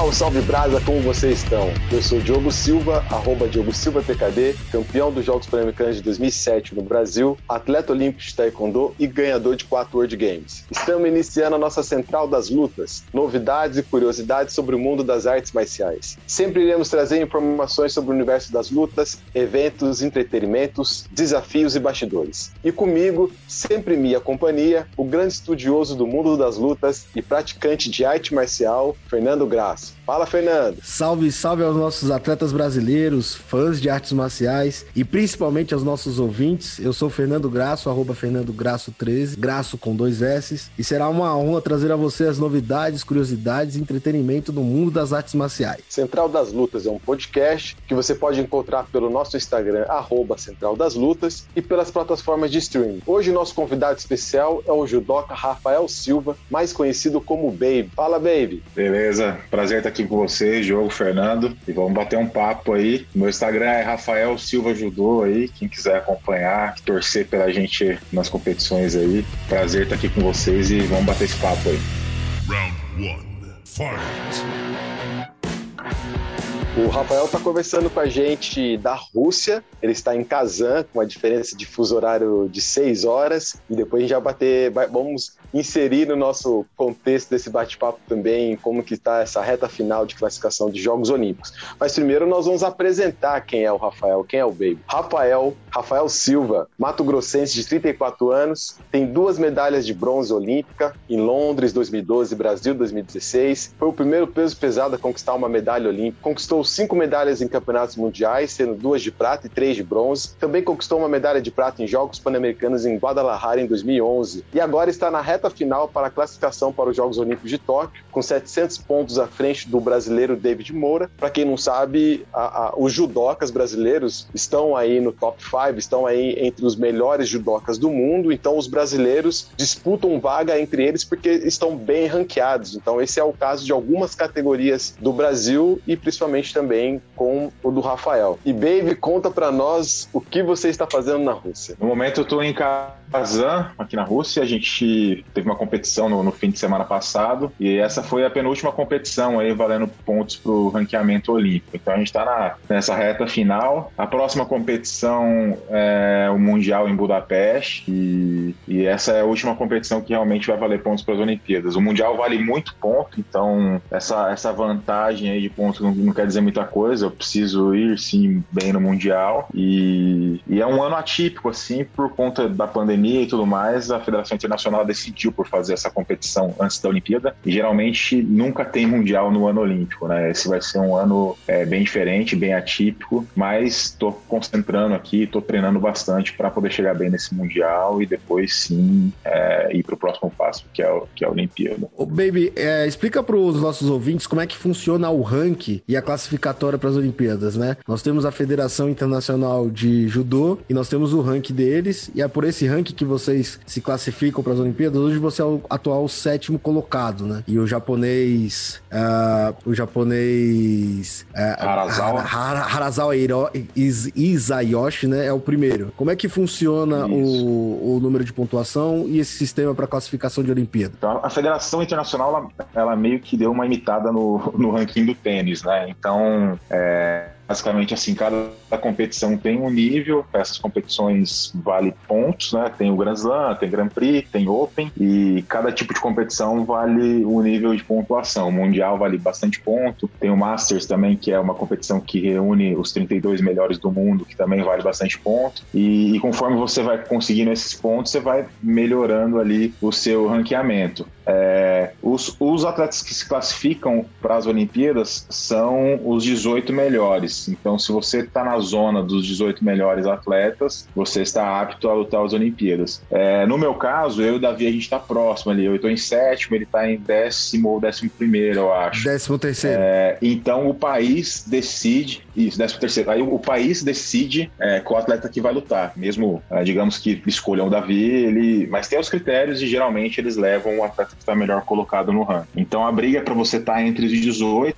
Salve, salve Brasa, como vocês estão? Eu sou Diogo Silva, arroba Diogo Silva TKD, campeão dos Jogos Pan-Americanos de 2007 no Brasil, atleta olímpico de Taekwondo e ganhador de quatro World Games. Estamos iniciando a nossa Central das Lutas, novidades e curiosidades sobre o mundo das artes marciais. Sempre iremos trazer informações sobre o universo das lutas, eventos, entretenimentos, desafios e bastidores. E comigo, sempre minha companhia, o grande estudioso do mundo das lutas e praticante de arte marcial, Fernando Graça. Fala, Fernando. Salve, salve aos nossos atletas brasileiros, fãs de artes marciais e principalmente aos nossos ouvintes. Eu sou Fernando Graço, arroba Fernando Graço 13, Graço com dois S, e será uma honra trazer a você as novidades, curiosidades e entretenimento do mundo das artes marciais. Central das Lutas é um podcast que você pode encontrar pelo nosso Instagram, arroba Central das Lutas, e pelas plataformas de streaming. Hoje, nosso convidado especial é o judoca Rafael Silva, mais conhecido como Baby. Fala, Baby. Beleza, prazer estar aqui com vocês, Diogo, Fernando, e vamos bater um papo aí. Meu Instagram é Rafael Silva Judô aí, quem quiser acompanhar, torcer pela gente nas competições aí. Prazer estar aqui com vocês e vamos bater esse papo aí. Round 1. Fight! O Rafael está conversando com a gente da Rússia. Ele está em Kazan, com uma diferença de fuso horário de 6 horas. E depois a gente vai bater. Vai, vamos inserir no nosso contexto desse bate-papo também como que está essa reta final de classificação de Jogos Olímpicos. Mas primeiro nós vamos apresentar quem é o Rafael, quem é o Baby. Rafael, Rafael Silva, Mato Grossense de 34 anos, tem duas medalhas de bronze olímpica em Londres 2012 e Brasil 2016. Foi o primeiro peso pesado a conquistar uma medalha olímpica. Conquistou cinco medalhas em campeonatos mundiais, sendo duas de prata e três de bronze. Também conquistou uma medalha de prata em Jogos Pan-Americanos em Guadalajara em 2011. E agora está na reta final para a classificação para os Jogos Olímpicos de Tóquio, com 700 pontos à frente do brasileiro David Moura. Para quem não sabe, a, a, os judocas brasileiros estão aí no top 5, estão aí entre os melhores judocas do mundo. Então, os brasileiros disputam vaga entre eles porque estão bem ranqueados. Então, esse é o caso de algumas categorias do Brasil e principalmente também com o do Rafael. E Baby, conta para nós o que você está fazendo na Rússia. No momento eu estou em Kazan, aqui na Rússia. A gente teve uma competição no, no, fim de semana passado e essa foi a penúltima competição aí valendo pontos para o ranqueamento olímpico. Então a gente está nessa reta final. A próxima competição é o Mundial em Budapeste e, e essa é a última competição que realmente vai valer pontos para as Olimpíadas. O Mundial vale muito ponto, então essa, essa vantagem aí de pontos não, não quer dizer muita coisa. Eu preciso ir sim bem no Mundial e, e é um ano atípico assim por conta da pandemia e tudo mais. A Federação Internacional decidiu por fazer essa competição antes da Olimpíada e geralmente nunca tem Mundial no ano Olímpico, né? Esse vai ser um ano é, bem diferente, bem atípico, mas estou concentrando aqui, estou treinando bastante para poder chegar bem nesse Mundial e depois sim é, ir para o próximo passo, que é, que é a Olimpíada. Ô, Baby, é, explica para os nossos ouvintes como é que funciona o ranking e a classificatória para as Olimpíadas, né? Nós temos a Federação Internacional de Judô e nós temos o ranking deles, e é por esse ranking que vocês se classificam para as Olimpíadas. Hoje você é o atual sétimo colocado, né? E o japonês. Uh, o japonês. Uh, Harazawa. Harazawa Isayoshi, né? É o primeiro. Como é que funciona o, o número de pontuação e esse sistema para classificação de Olimpíada? Então, a Federação Internacional, ela, ela meio que deu uma imitada no, no ranking do tênis, né? Então, é, basicamente assim, cada competição tem um nível, essas competições vale pontos, né? Tem o Grand Slam, tem Grand Prix, tem Open e cada tipo de competição vale um nível de pontuação. O Mundial vale bastante ponto, tem o Masters também, que é uma competição que reúne os 32 melhores do mundo, que também vale bastante ponto. E, e conforme você vai conseguindo esses pontos, você vai melhorando ali o seu ranqueamento. É, os, os atletas que se classificam para as Olimpíadas são os 18 melhores. Então, se você está na zona dos 18 melhores atletas, você está apto a lutar as Olimpíadas. É, no meu caso, eu e o Davi, a gente está próximo ali. Eu estou em sétimo, ele está em décimo ou décimo primeiro, eu acho. Décimo terceiro. É, então, o país decide, isso, décimo terceiro. Aí o, país decide é, qual atleta que vai lutar. Mesmo, é, digamos que escolham o Davi, ele... mas tem os critérios e geralmente eles levam o atleta que está melhor colocado colocado no ranking. Então a briga é para você estar tá entre os 18.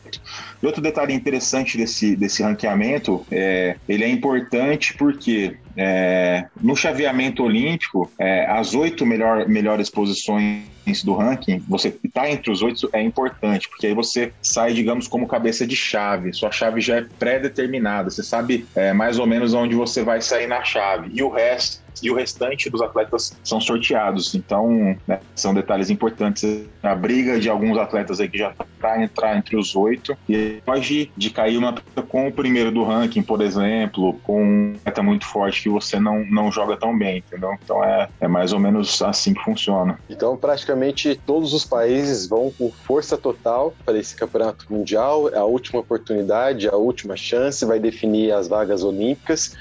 E outro detalhe interessante desse, desse ranqueamento é ele é importante porque é, no chaveamento olímpico, é, as oito melhor, melhores posições do ranking, você estar tá entre os oito é importante, porque aí você sai, digamos, como cabeça de chave. Sua chave já é pré-determinada, você sabe é, mais ou menos onde você vai sair na chave. E o resto e o restante dos atletas são sorteados. Então, né, são detalhes importantes. A briga de alguns atletas aí que já para entrar entre os oito e pode de cair uma com o primeiro do ranking, por exemplo, com um atleta muito forte que você não, não joga tão bem, entendeu? Então é, é mais ou menos assim que funciona. Então, praticamente todos os países vão com força total para esse campeonato mundial. É a última oportunidade, a última chance, vai definir as vagas olímpicas.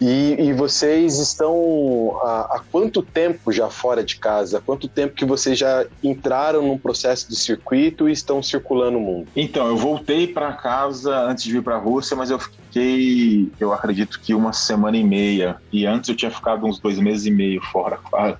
E, e, vocês estão há, há, quanto tempo já fora de casa? Há quanto tempo que vocês já entraram num processo de circuito e estão circulando o mundo? Então, eu voltei para casa antes de vir para a Rússia, mas eu fiquei, eu acredito que uma semana e meia. E antes eu tinha ficado uns dois meses e meio fora, quase.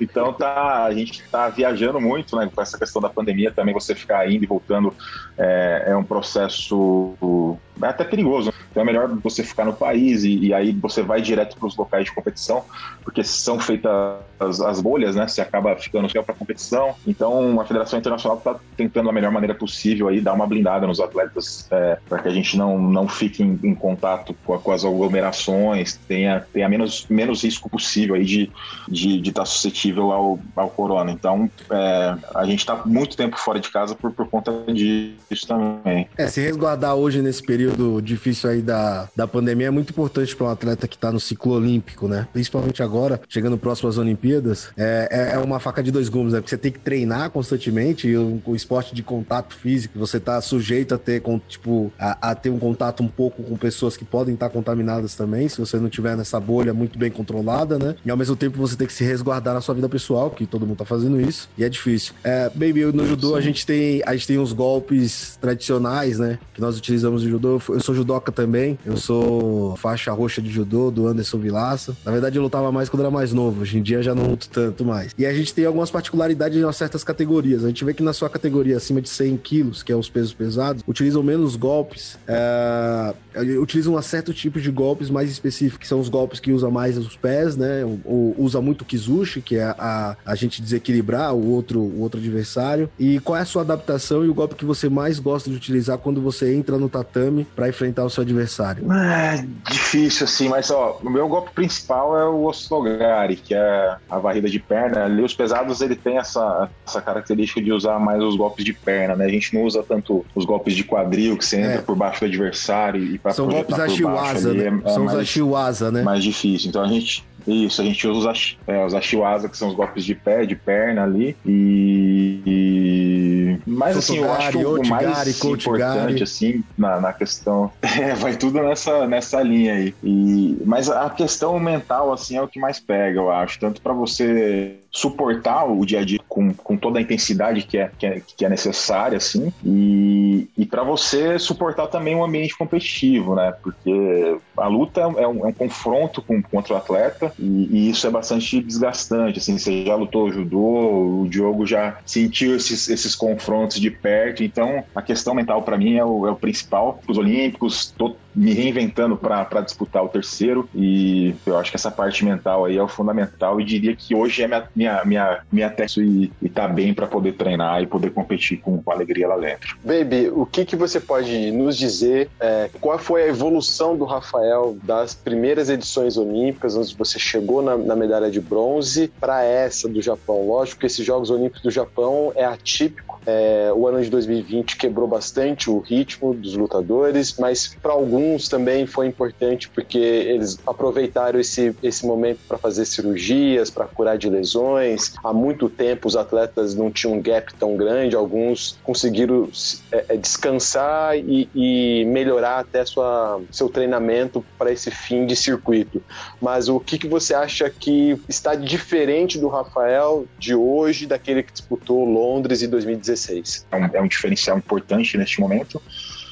então tá, a gente tá viajando muito, né? Com essa questão da pandemia também, você ficar indo e voltando é, é um processo é até perigoso. Então é melhor você ficar no país e, e aí você vai direto para os locais de competição, porque são feitas as, as bolhas, né? Você acaba ficando fiel para competição. Então a Federação Internacional está tentando da melhor maneira possível aí dar uma blindada nos atletas é, para que a gente não, não fique em, em contato com, com, as aglomerações, tenha, tenha menos, menos risco possível aí de estar de, de tá suscetível ao, ao corona. Então é, a gente está muito tempo fora de casa por, por conta disso também. É, se resguardar hoje nesse período difícil aí da, da pandemia é muito importante para um atleta que está no ciclo olímpico, né? Principalmente agora, chegando próximo às Olimpíadas, é, é, é uma faca de dois gumes, né? Porque você tem que treinar constantemente e o, o esporte de contato físico, você tá sujeito a ter, com, tipo, a, a, ter um contato um pouco com pessoas que podem estar tá contaminadas também, se você não tiver nessa bolha muito bem controlada, né? E ao mesmo tempo você tem que se resguardar na sua vida pessoal, que todo mundo tá fazendo isso, e é difícil. É, baby, no judô a gente tem a gente tem uns golpes tradicionais, né? Que nós utilizamos no judô. Eu sou judoca também, eu sou faixa roxa de judô do Anderson Vilaça. Na verdade, eu lutava mais quando era mais novo, hoje em dia já não luto tanto mais. E a gente tem algumas particularidades em certas categorias. A gente vê que na sua categoria acima de 100 quilos, que é os pesos pesados, utilizam menos golpes, é... utilizam um certo tipo de golpes mais específicos, que são os golpes que usa mais os pés, né? Ou usa muito kizushi, que é a, a gente desequilibrar o outro, o outro adversário. E qual é a sua adaptação e o golpe que você mais gosta de utilizar quando você entra no tatame para enfrentar o seu adversário? É difícil, assim, mas ó, o meu golpe principal é o Oslogari, que é a varrida de perna. Ali os pesados ele tem essa, essa característica de usar mais os golpes de perna, né? A gente não usa tanto os golpes de quadril, que você entra é. por baixo do adversário e para São golpes Ashiwaza, né? É, é São os Ashiwaza, né? Mais difícil. Então a gente isso, a gente usa os, é, os Ashiwaza, que são os golpes de pé, de perna ali. E. e... Mas assim, eu acho que o mais importante, assim, na, na questão. É, vai tudo nessa, nessa linha aí. E... Mas a questão mental, assim, é o que mais pega, eu acho. Tanto para você suportar o dia a dia com, com toda a intensidade que é, que é, que é necessária, assim, e, e para você suportar também um ambiente competitivo, né? Porque a luta é um, é um confronto com, contra o atleta e, e, isso é bastante desgastante, assim, você já lutou judô, o Diogo já sentiu esses, esses confrontos de perto, então a questão mental para mim é o, é o principal. Os Olímpicos, tô me reinventando para disputar o terceiro e eu acho que essa parte mental aí é o fundamental e diria que hoje é minha, minha, minha, minha teste e, e tá bem para poder treinar e poder competir com, com alegria lá dentro. Baby, o que, que você pode nos dizer? É, qual foi a evolução do Rafael das primeiras edições olímpicas, onde você chegou na, na medalha de bronze, para essa do Japão? Lógico que esses Jogos Olímpicos do Japão é atípico. É, o ano de 2020 quebrou bastante o ritmo dos lutadores, mas para alguns também foi importante porque eles aproveitaram esse, esse momento para fazer cirurgias, para curar de lesões. Há muito tempo os atletas não tinham um gap tão grande, alguns conseguiram é, é descansar e, e, melhorar até sua, seu treinamento para esse fim de circuito. Mas o que, que você acha que está diferente do Rafael de hoje, daquele que disputou Londres em 2016? É um, é um diferencial importante neste momento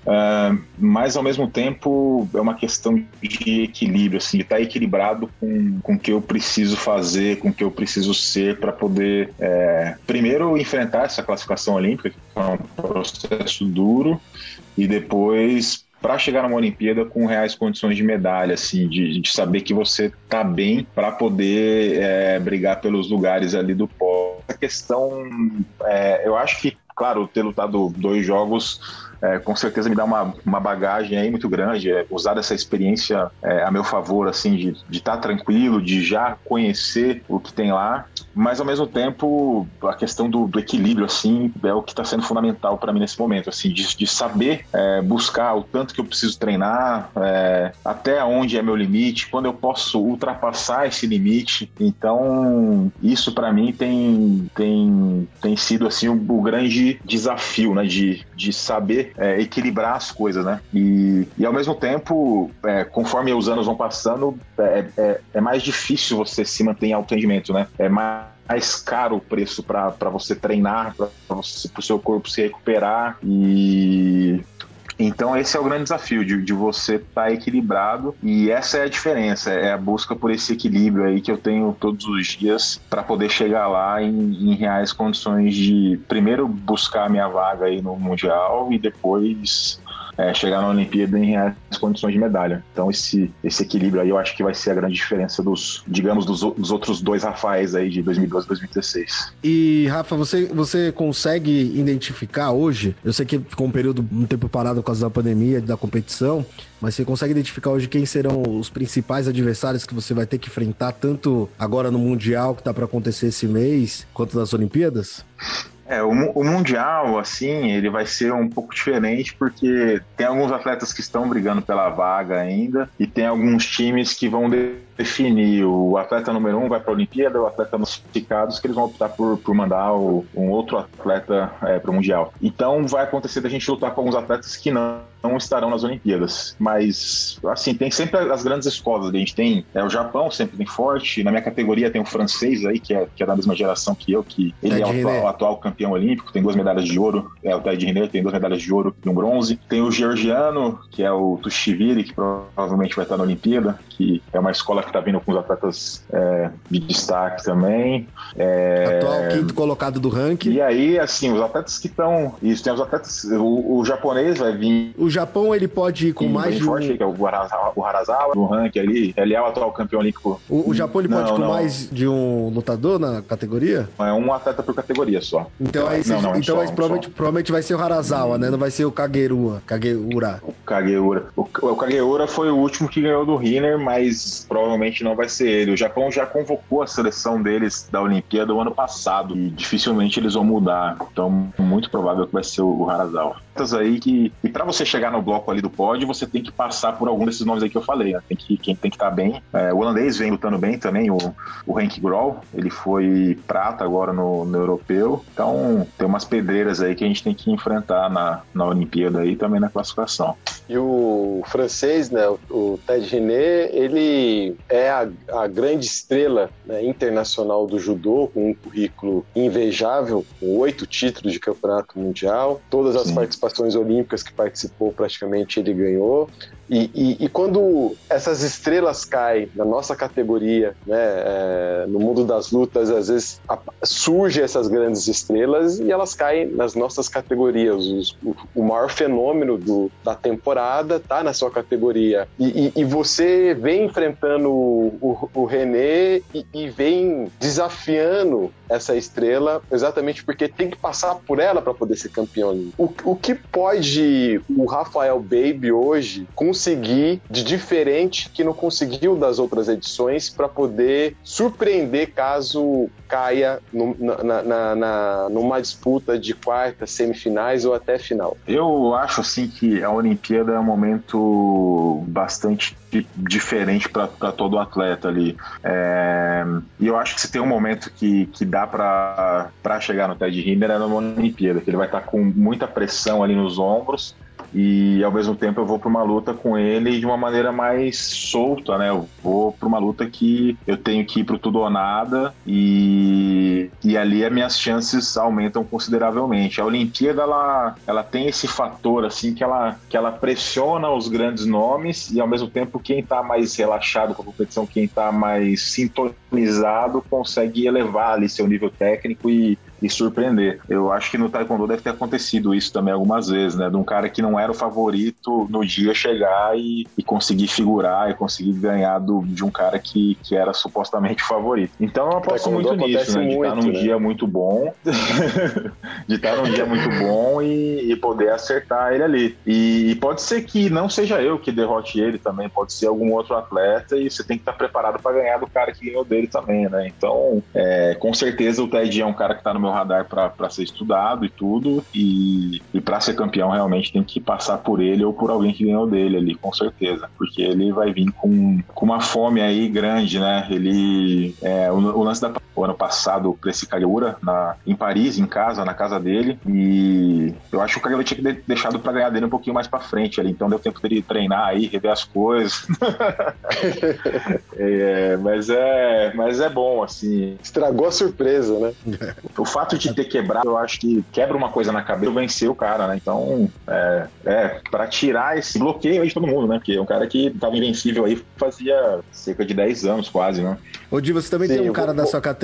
Uh, mas ao mesmo tempo é uma questão de equilíbrio, assim, de estar equilibrado com, com o que eu preciso fazer, com o que eu preciso ser para poder, é, primeiro, enfrentar essa classificação olímpica, que é um processo duro, e depois para chegar numa Olimpíada com reais condições de medalha, assim, de, de saber que você tá bem para poder é, brigar pelos lugares ali do pó. A questão, é, eu acho que, claro, ter lutado dois jogos é, com certeza me dá uma, uma bagagem aí muito grande, é, usar essa experiência é, a meu favor, assim, de estar tá tranquilo, de já conhecer o que tem lá, mas ao mesmo tempo a questão do, do equilíbrio, assim, é o que está sendo fundamental para mim nesse momento, assim, de, de saber é, buscar o tanto que eu preciso treinar, é, até onde é meu limite, quando eu posso ultrapassar esse limite, então isso para mim tem, tem, tem sido, assim, o, grande desafio, né, de, de saber é, equilibrar as coisas, né? E, e ao mesmo tempo, é, conforme os anos vão passando, é, é, é mais difícil você se manter em alto rendimento, né? É mais mais caro o preço para você treinar, para o seu corpo se recuperar e então esse é o grande desafio de, de você estar tá equilibrado e essa é a diferença, é a busca por esse equilíbrio aí que eu tenho todos os dias para poder chegar lá em, em, reais condições de primeiro buscar a minha vaga aí no mundial e depois é, chegar na Olimpíada em reais condições de medalha. Então esse, esse equilíbrio aí eu acho que vai ser a grande diferença dos, digamos, dos, dos outros dois Rafaéis aí de 2012 e 2016. E Rafa, você, você consegue identificar hoje, eu sei que ficou um período, um tempo parado por causa da pandemia, da competição, mas você consegue identificar hoje quem serão os principais adversários que você vai ter que enfrentar, tanto agora no Mundial que está para acontecer esse mês, quanto nas Olimpíadas? É, o, o, Mundial, assim, ele vai ser um pouco diferente porque tem alguns atletas que estão brigando pela vaga ainda e tem alguns times que vão definir o atleta número um vai para a Olimpíada, o atleta classificados que eles vão optar por, por mandar o, um outro atleta é, para o Mundial. Então vai acontecer da gente lutar com alguns atletas que não, não estarão nas Olimpíadas. Mas, assim, tem sempre as grandes escolas. A gente tem é, o Japão, sempre tem forte. Na minha categoria tem o francês aí, que é, que é da mesma geração que eu, que ele é o atual, atual, campeão olímpico, tem duas medalhas de ouro. É o Ted Riner, tem duas medalhas de ouro e um bronze. Tem o georgiano, que é o Tushiviri, que provavelmente vai estar na Olimpíada, que é uma escola que está vindo com os atletas é, de destaque também. É... Atual quinto colocado do ranking. E aí, assim, os atletas que estão. Isso, tem os atletas. O, o, japonês vai vir. O Japão, ele pode ir com mais de. Forte, um... que é o Harazawa, o Harazawa, no ranking ali. Ele é o atual campeão olímpico. O, o Japão, ele não, pode ir com não. mais de um lutador na categoria? É um atleta por categoria só. Então, aí, não, não, então só, provavelmente, provavelmente vai ser o Harazawa, né? Não vai ser o Kagerua. Kageura. O Kageura. O, o Kageura foi o último que ganhou do Riner, mas provavelmente não vai ser ele. O Japão já convocou a seleção deles da Olimpíada do ano passado e dificilmente eles vão mudar. Então, muito provável que vai ser o Harazawa aí que e para você chegar no bloco ali do pódio você tem que passar por algum desses nomes aí que eu falei né? tem que quem tem que estar tá bem é, o holandês vem lutando bem também o, o Henk Grol ele foi prata agora no, no, europeu então tem umas pedreiras aí que a gente tem que enfrentar na, na Olimpíada e também na classificação e o francês né o Ted René ele é a, a grande estrela né, internacional do judô com um currículo invejável com oito títulos de campeonato mundial todas as participações participações olímpicas que participou, praticamente ele ganhou. E, e, e, quando essas estrelas caem na nossa categoria, né, é, no mundo das lutas, às vezes a, surgem essas grandes estrelas e elas caem nas nossas categorias. Os, o, o, maior fenômeno do, da temporada tá na sua categoria. E, e você vem enfrentando o, o, René e, vem desafiando essa estrela exatamente porque tem que passar por ela para poder ser campeão. O, o que pode o Rafael Baby hoje conseguir conseguir de diferente que não conseguiu das outras edições para poder surpreender caso caia no, na, na, na, numa disputa de quarta, semifinais ou até final? Eu acho assim que a Olimpíada é um momento bastante diferente para todo atleta ali. É, e eu acho que se tem um momento que, que dá para chegar no Ted Hinder é numa Olimpíada, que ele vai estar tá com muita pressão ali nos ombros e ao mesmo tempo eu vou para uma luta com ele de uma maneira mais solta, né? Eu vou para uma luta que eu tenho que ir pro tudo ou nada e, e ali as minhas chances aumentam consideravelmente. A Olimpíada ela, ela tem esse fator assim que ela, que ela pressiona os grandes nomes e ao mesmo tempo quem está mais relaxado com a competição, quem está mais sintonizado consegue elevar ali seu nível técnico e e surpreender. Eu acho que no Taekwondo deve ter acontecido isso também algumas vezes, né? De um cara que não era o favorito no dia chegar e, e conseguir figurar e conseguir ganhar do, de um cara que, que era supostamente o favorito. Então eu aposto muito nisso, né? De estar num né? dia muito bom, de estar num dia muito bom e, e poder acertar ele ali. E, e, pode ser que não seja eu que derrote ele também, pode ser algum outro atleta e você tem que estar preparado para ganhar do cara que ganhou dele também, né? Então, é, com certeza o Ted é um cara que está no meu radar para ser estudado e tudo. E, e para ser campeão, realmente tem que passar por ele ou por alguém que ganhou dele ali, com certeza. Porque ele vai vir com, com uma fome aí grande, né? Ele. É, o, o lance da o ano passado para esse Kageura na, em Paris, em casa, na casa dele. E eu acho que o Kageura tinha que ter deixado para ganhar dele um pouquinho mais para frente ali. Então deu tempo dele treinar aí, rever as coisas. é, mas é, mas é bom assim. Estragou a surpresa, né? o fato fato de ter quebrado, eu acho que quebra uma coisa na cabeça, vencer o cara, né? Então, é, é para tirar esse bloqueio aí de todo mundo, né? Porque é um cara que tava invencível aí fazia cerca de 10 anos quase, né? Ô, Di, você também Sim, tem um cara vou... da sua categoria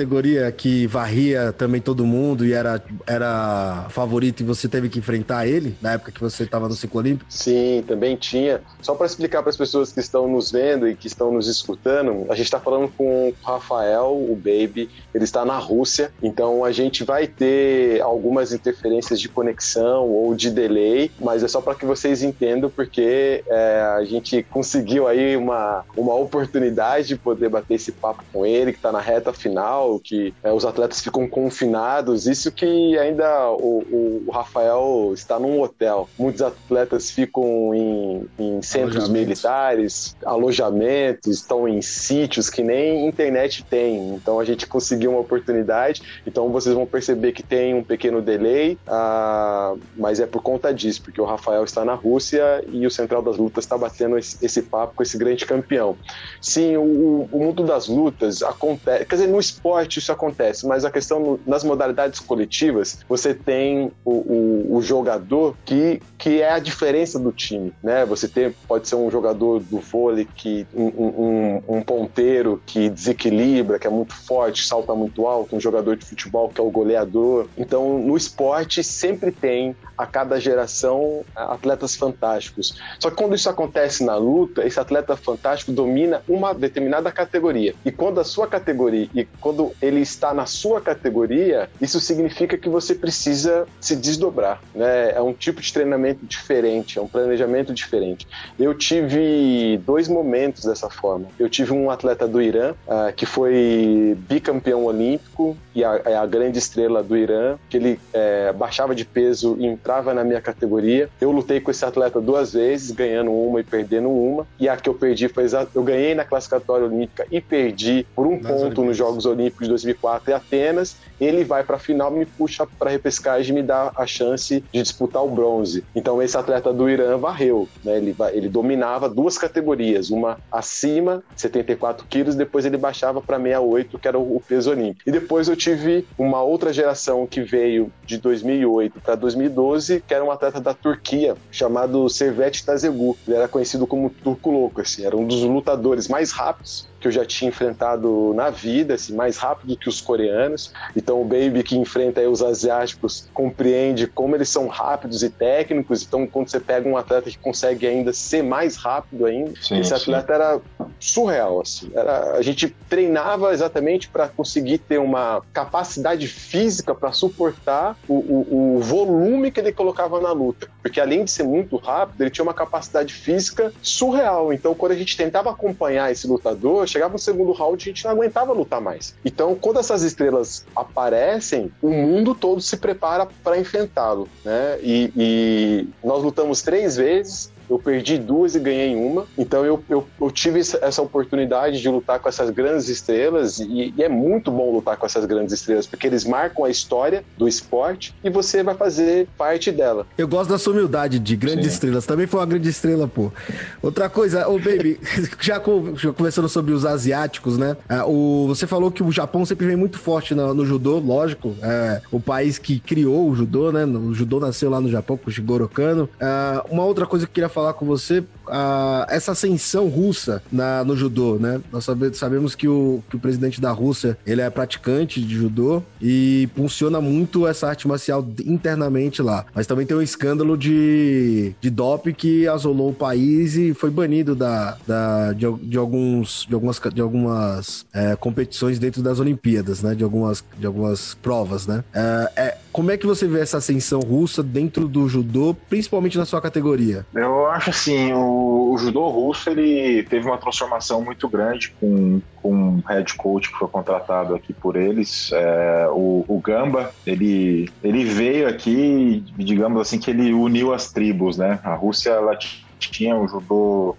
que varria também todo mundo e era, era favorito e você teve que enfrentar ele na época que você estava no ciclo olímpico? Sim, também tinha. Só para explicar para as pessoas que estão nos vendo e que estão nos escutando, a gente está falando com o Rafael, o Baby, ele está na Rússia, então a gente vai ter algumas interferências de conexão ou de delay, mas é só para que vocês entendam, porque é, a gente conseguiu aí uma, uma oportunidade de poder bater esse papo com ele, que está na reta final, que é, os atletas ficam confinados, isso que ainda o, o, Rafael está num hotel. Muitos atletas ficam em, em centros militares, alojamentos, estão em sítios que nem internet tem. Então a gente conseguiu uma oportunidade, então vocês vão perceber que tem um pequeno delay, uh, mas é por conta disso, porque o Rafael está na Rússia e o Central das Lutas está batendo esse, esse, papo com esse grande campeão. Sim, o, o, mundo das lutas acontece, quer dizer, no esporte isso acontece, mas a questão nas modalidades coletivas, você tem o, o, o, jogador que, que é a diferença do time, né? Você tem, pode ser um jogador do vôlei que um, um, um ponteiro que desequilibra, que é muito forte, salta muito alto, um jogador de futebol que é o goleador então, no esporte sempre tem a cada geração atletas fantásticos. Só que quando isso acontece na luta, esse atleta fantástico domina uma determinada categoria. E quando a sua categoria e quando ele está na sua categoria, isso significa que você precisa se desdobrar, né? É um tipo de treinamento diferente, é um planejamento diferente. Eu tive dois momentos dessa forma. Eu tive um atleta do Irã uh, que foi bicampeão olímpico e a, é a grande estrela do Irã, que ele é, baixava de peso e entrava na minha categoria. Eu lutei com esse atleta duas vezes, ganhando uma e perdendo uma. E a que eu perdi foi eu ganhei na classificatória olímpica e perdi por um Nas ponto nos Jogos Olímpicos de 2004 em Atenas. Ele vai para a final, me puxa para repescagem e me dá a chance de disputar o bronze. Então esse atleta do Irã varreu, né? Ele, ele dominava duas categorias, uma acima 74 quilos, depois ele baixava para 68, que era o peso olímpico. E depois eu tive uma outra geração que veio de 2008 para 2012, que era um atleta da Turquia, chamado Servet Tazegu. Ele era conhecido como Turco Louco, assim, era um dos lutadores mais rápidos que eu já tinha enfrentado na vida, assim, mais rápido que os coreanos. Então o Baby que enfrenta os asiáticos compreende como eles são rápidos e técnicos. Então quando você pega um atleta que consegue ainda ser mais rápido ainda, sim, esse atleta sim. era surreal, assim. Era, a gente treinava exatamente para conseguir ter uma capacidade física para suportar o, o, o volume que ele colocava na luta. Porque além de ser muito rápido, ele tinha uma capacidade física surreal. Então quando a gente tentava acompanhar esse lutador, chegava no segundo round, a gente não aguentava lutar mais. Então, quando essas estrelas aparecem, o mundo todo se prepara para enfrentá-lo, né? E, e, nós lutamos três vezes, eu perdi duas e ganhei uma. Então eu, eu, eu tive essa oportunidade de lutar com essas grandes estrelas e, e, é muito bom lutar com essas grandes estrelas, porque eles marcam a história do esporte e você vai fazer parte dela. Eu gosto da sua humildade de grandes Sim. estrelas. Também foi uma grande estrela, pô. Outra coisa, ô oh, Baby, já, conversando sobre os asiáticos, né? É, o, você falou que o Japão sempre vem muito forte no, no judô, lógico. É, o país que criou o judô, né? O judô nasceu lá no Japão com o Shigoro Kano. É, uma outra coisa que eu queria falar com você, a, essa ascensão russa na, no judô, né? Nós sabe, sabemos que o, que o presidente da Rússia, ele é praticante de judô e funciona muito essa arte marcial internamente lá. Mas também tem um escândalo de, de que asolou o país e foi banido da, da, de, de alguns, de algumas, de algumas é, competições dentro das Olimpíadas, né? De algumas, de algumas provas, né? É, é, como é que você vê essa ascensão russa dentro do judô, principalmente na sua categoria? Eu acho assim, o, o judô russo ele teve uma transformação muito grande com, com um head coach que foi contratado aqui por eles, é, o, o, Gamba, ele, ele veio aqui, digamos assim, que ele uniu as tribos, né? A Rússia ela tinha o judô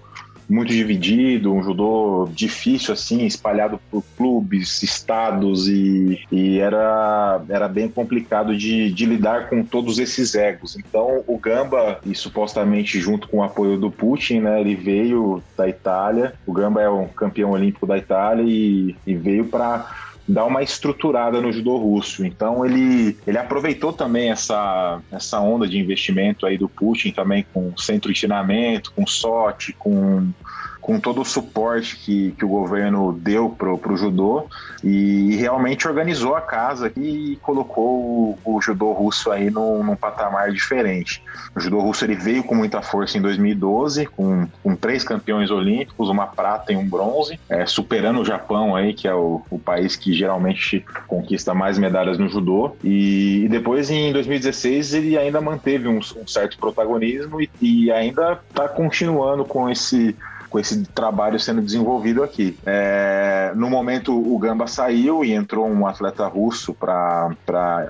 muito dividido, um judô difícil assim, espalhado por clubes, estados e, e era, era bem complicado de, de lidar com todos esses egos. Então o Gamba, e supostamente junto com o apoio do Putin, né, ele veio da Itália, o Gamba é um campeão olímpico da Itália e, e veio para dar uma estruturada no judô russo. Então ele, ele aproveitou também essa, essa onda de investimento aí do Putin também com centro de treinamento, com sorte, com com todo o suporte que, que o governo deu pro, pro judô e realmente organizou a casa e colocou o, o judô russo aí num, num, patamar diferente. O judô russo ele veio com muita força em 2012, com, com três campeões olímpicos, uma prata e um bronze, é, superando o Japão aí, que é o, o país que geralmente conquista mais medalhas no judô. E, e depois, em 2016, ele ainda manteve um, um certo protagonismo e, e ainda está continuando com esse com esse trabalho sendo desenvolvido aqui. É, no momento, o Gamba saiu e entrou um atleta russo para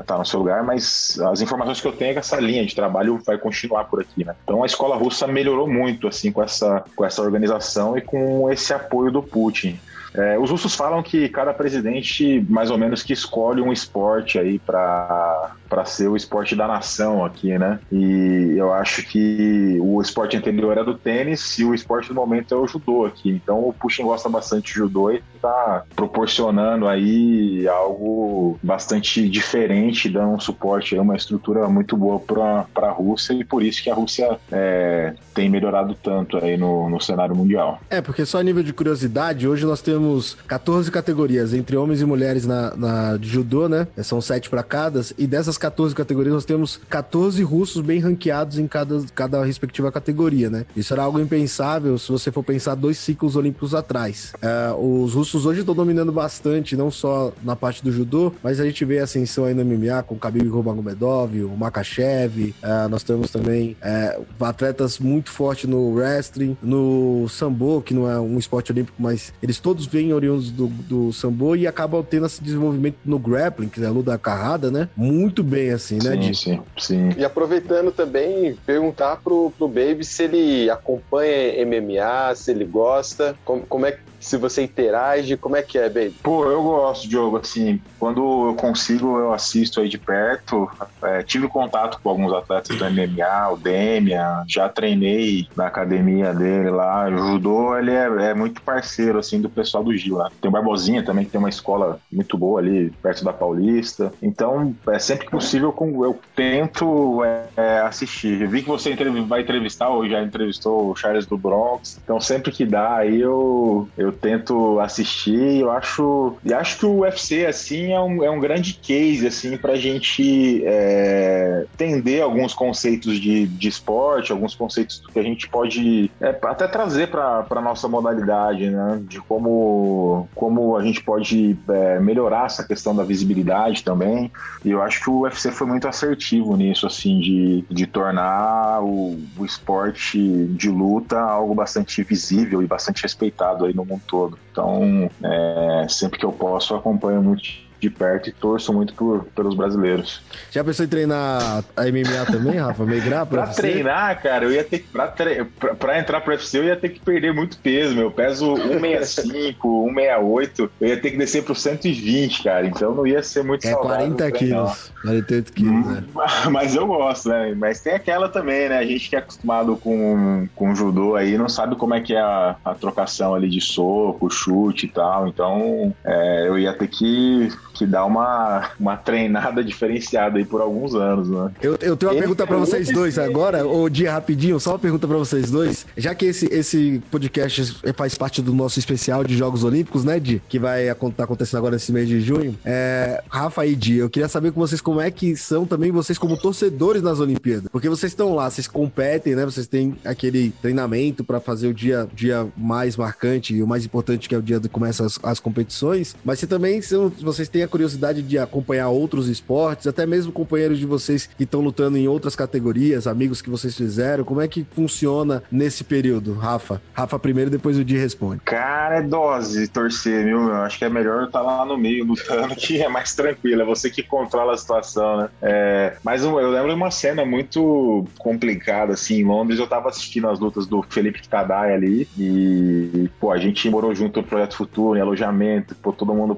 estar no seu lugar, mas as informações que eu tenho é que essa linha de trabalho vai continuar por aqui, né? Então a escola russa melhorou muito assim com essa, com essa organização e com esse apoio do Putin. É, os russos falam que cada presidente, mais ou menos, que escolhe um esporte aí para ser o esporte da nação aqui, né? E eu acho que o esporte anterior era do tênis e o esporte do momento é o judô aqui. Então o Putin gosta bastante de judô e está proporcionando aí algo bastante diferente, dando um suporte, uma estrutura muito boa para a Rússia e por isso que a Rússia é, tem melhorado tanto aí no, no cenário mundial. É, porque só a nível de curiosidade, hoje nós temos temos 14 categorias entre homens e mulheres na, na judô, né? São sete para cada. E dessas 14 categorias, nós temos 14 russos bem ranqueados em cada, cada respectiva categoria, né? Isso era algo impensável se você for pensar dois ciclos olímpicos atrás. É, os russos hoje estão dominando bastante, não só na parte do judô, mas a gente vê a ascensão aí no MMA com o Khabib Nurmagomedov, o Makachev. É, nós temos também é, atletas muito fortes no wrestling, no sambo, que não é um esporte olímpico, mas eles todos vêm oriundos do, do sambo e acabam tendo esse desenvolvimento no grappling, que é a luta carrada, né? Muito bem, assim, né, Sim, sim, sim. E aproveitando também, perguntar pro, pro Baby se ele acompanha MMA, se ele gosta, como, como é que se você interage, como é que é, Baby? Pô, eu gosto, Diogo, assim, quando eu consigo, eu assisto aí de perto. É, tive contato com alguns atletas do MMA, o Demian, já treinei na academia dele lá. O judô, ele é, é, muito parceiro, assim, do pessoal do Gil lá. Tem o Barbosinha também, que tem uma escola muito boa ali, perto da Paulista. Então, é sempre que possível, eu tento é, é, assistir. Eu vi que você vai entrevistar, ou já entrevistou o Charles do Bronx. Então, sempre que dá, aí eu, eu eu tento assistir eu acho e acho que o UFC assim é um, é um grande case assim para a gente é, entender alguns conceitos de, de esporte alguns conceitos que a gente pode é, até trazer para nossa modalidade né? De como como a gente pode é, melhorar essa questão da visibilidade também. E eu acho que o UFC foi muito assertivo nisso assim de, de tornar o, o esporte de luta algo bastante visível e bastante respeitado aí no mundo todo. Então, é, sempre que eu posso, eu acompanho muito de perto e torço muito por, pelos brasileiros. Já pensou em treinar a MMA também, Rafa? Migrar pra, pra treinar, cara, eu ia ter que. Pra, tre... pra, pra, entrar pro UFC, eu ia ter que perder muito peso, meu. Eu peso 165, 168, eu ia ter que descer pro 120, cara. Então não ia ser muito é saudável. 40 quilos. 48 quilos, né? Mas eu gosto, né? Mas tem aquela também, né? A gente que é acostumado com, com judô aí não sabe como é que é a, a trocação ali de soco, chute e tal. Então é, eu ia ter que que dá uma, uma treinada diferenciada aí por alguns anos, né? Eu, eu tenho uma esse pergunta para vocês dois agora, ou dia rapidinho, só uma pergunta para vocês dois. Já que esse, esse podcast faz parte do nosso especial de Jogos Olímpicos, né, Di? Que vai estar tá acontecendo agora nesse mês de junho. É, Rafa e Di, eu queria saber com vocês como é que são também vocês como torcedores nas Olimpíadas. Porque vocês estão lá, vocês competem, né? Vocês têm aquele treinamento para fazer o dia, dia mais marcante e o mais importante que é o dia que começam as, as competições. Mas você também, vocês têm a curiosidade de acompanhar outros esportes, até mesmo companheiros de vocês que estão lutando em outras categorias, amigos que vocês fizeram. Como é que funciona nesse período, Rafa? Rafa primeiro, depois o Di responde. Cara, é dose torcer, viu? Eu acho que é melhor estar lá no meio lutando, que é mais tranquilo. É você que controla a situação, né? É, mas eu lembro de uma cena muito complicada, assim, em Londres. Eu tava assistindo as lutas do Felipe Tadai ali e, pô, a gente morou junto no Projeto Futuro, em alojamento, pô, todo mundo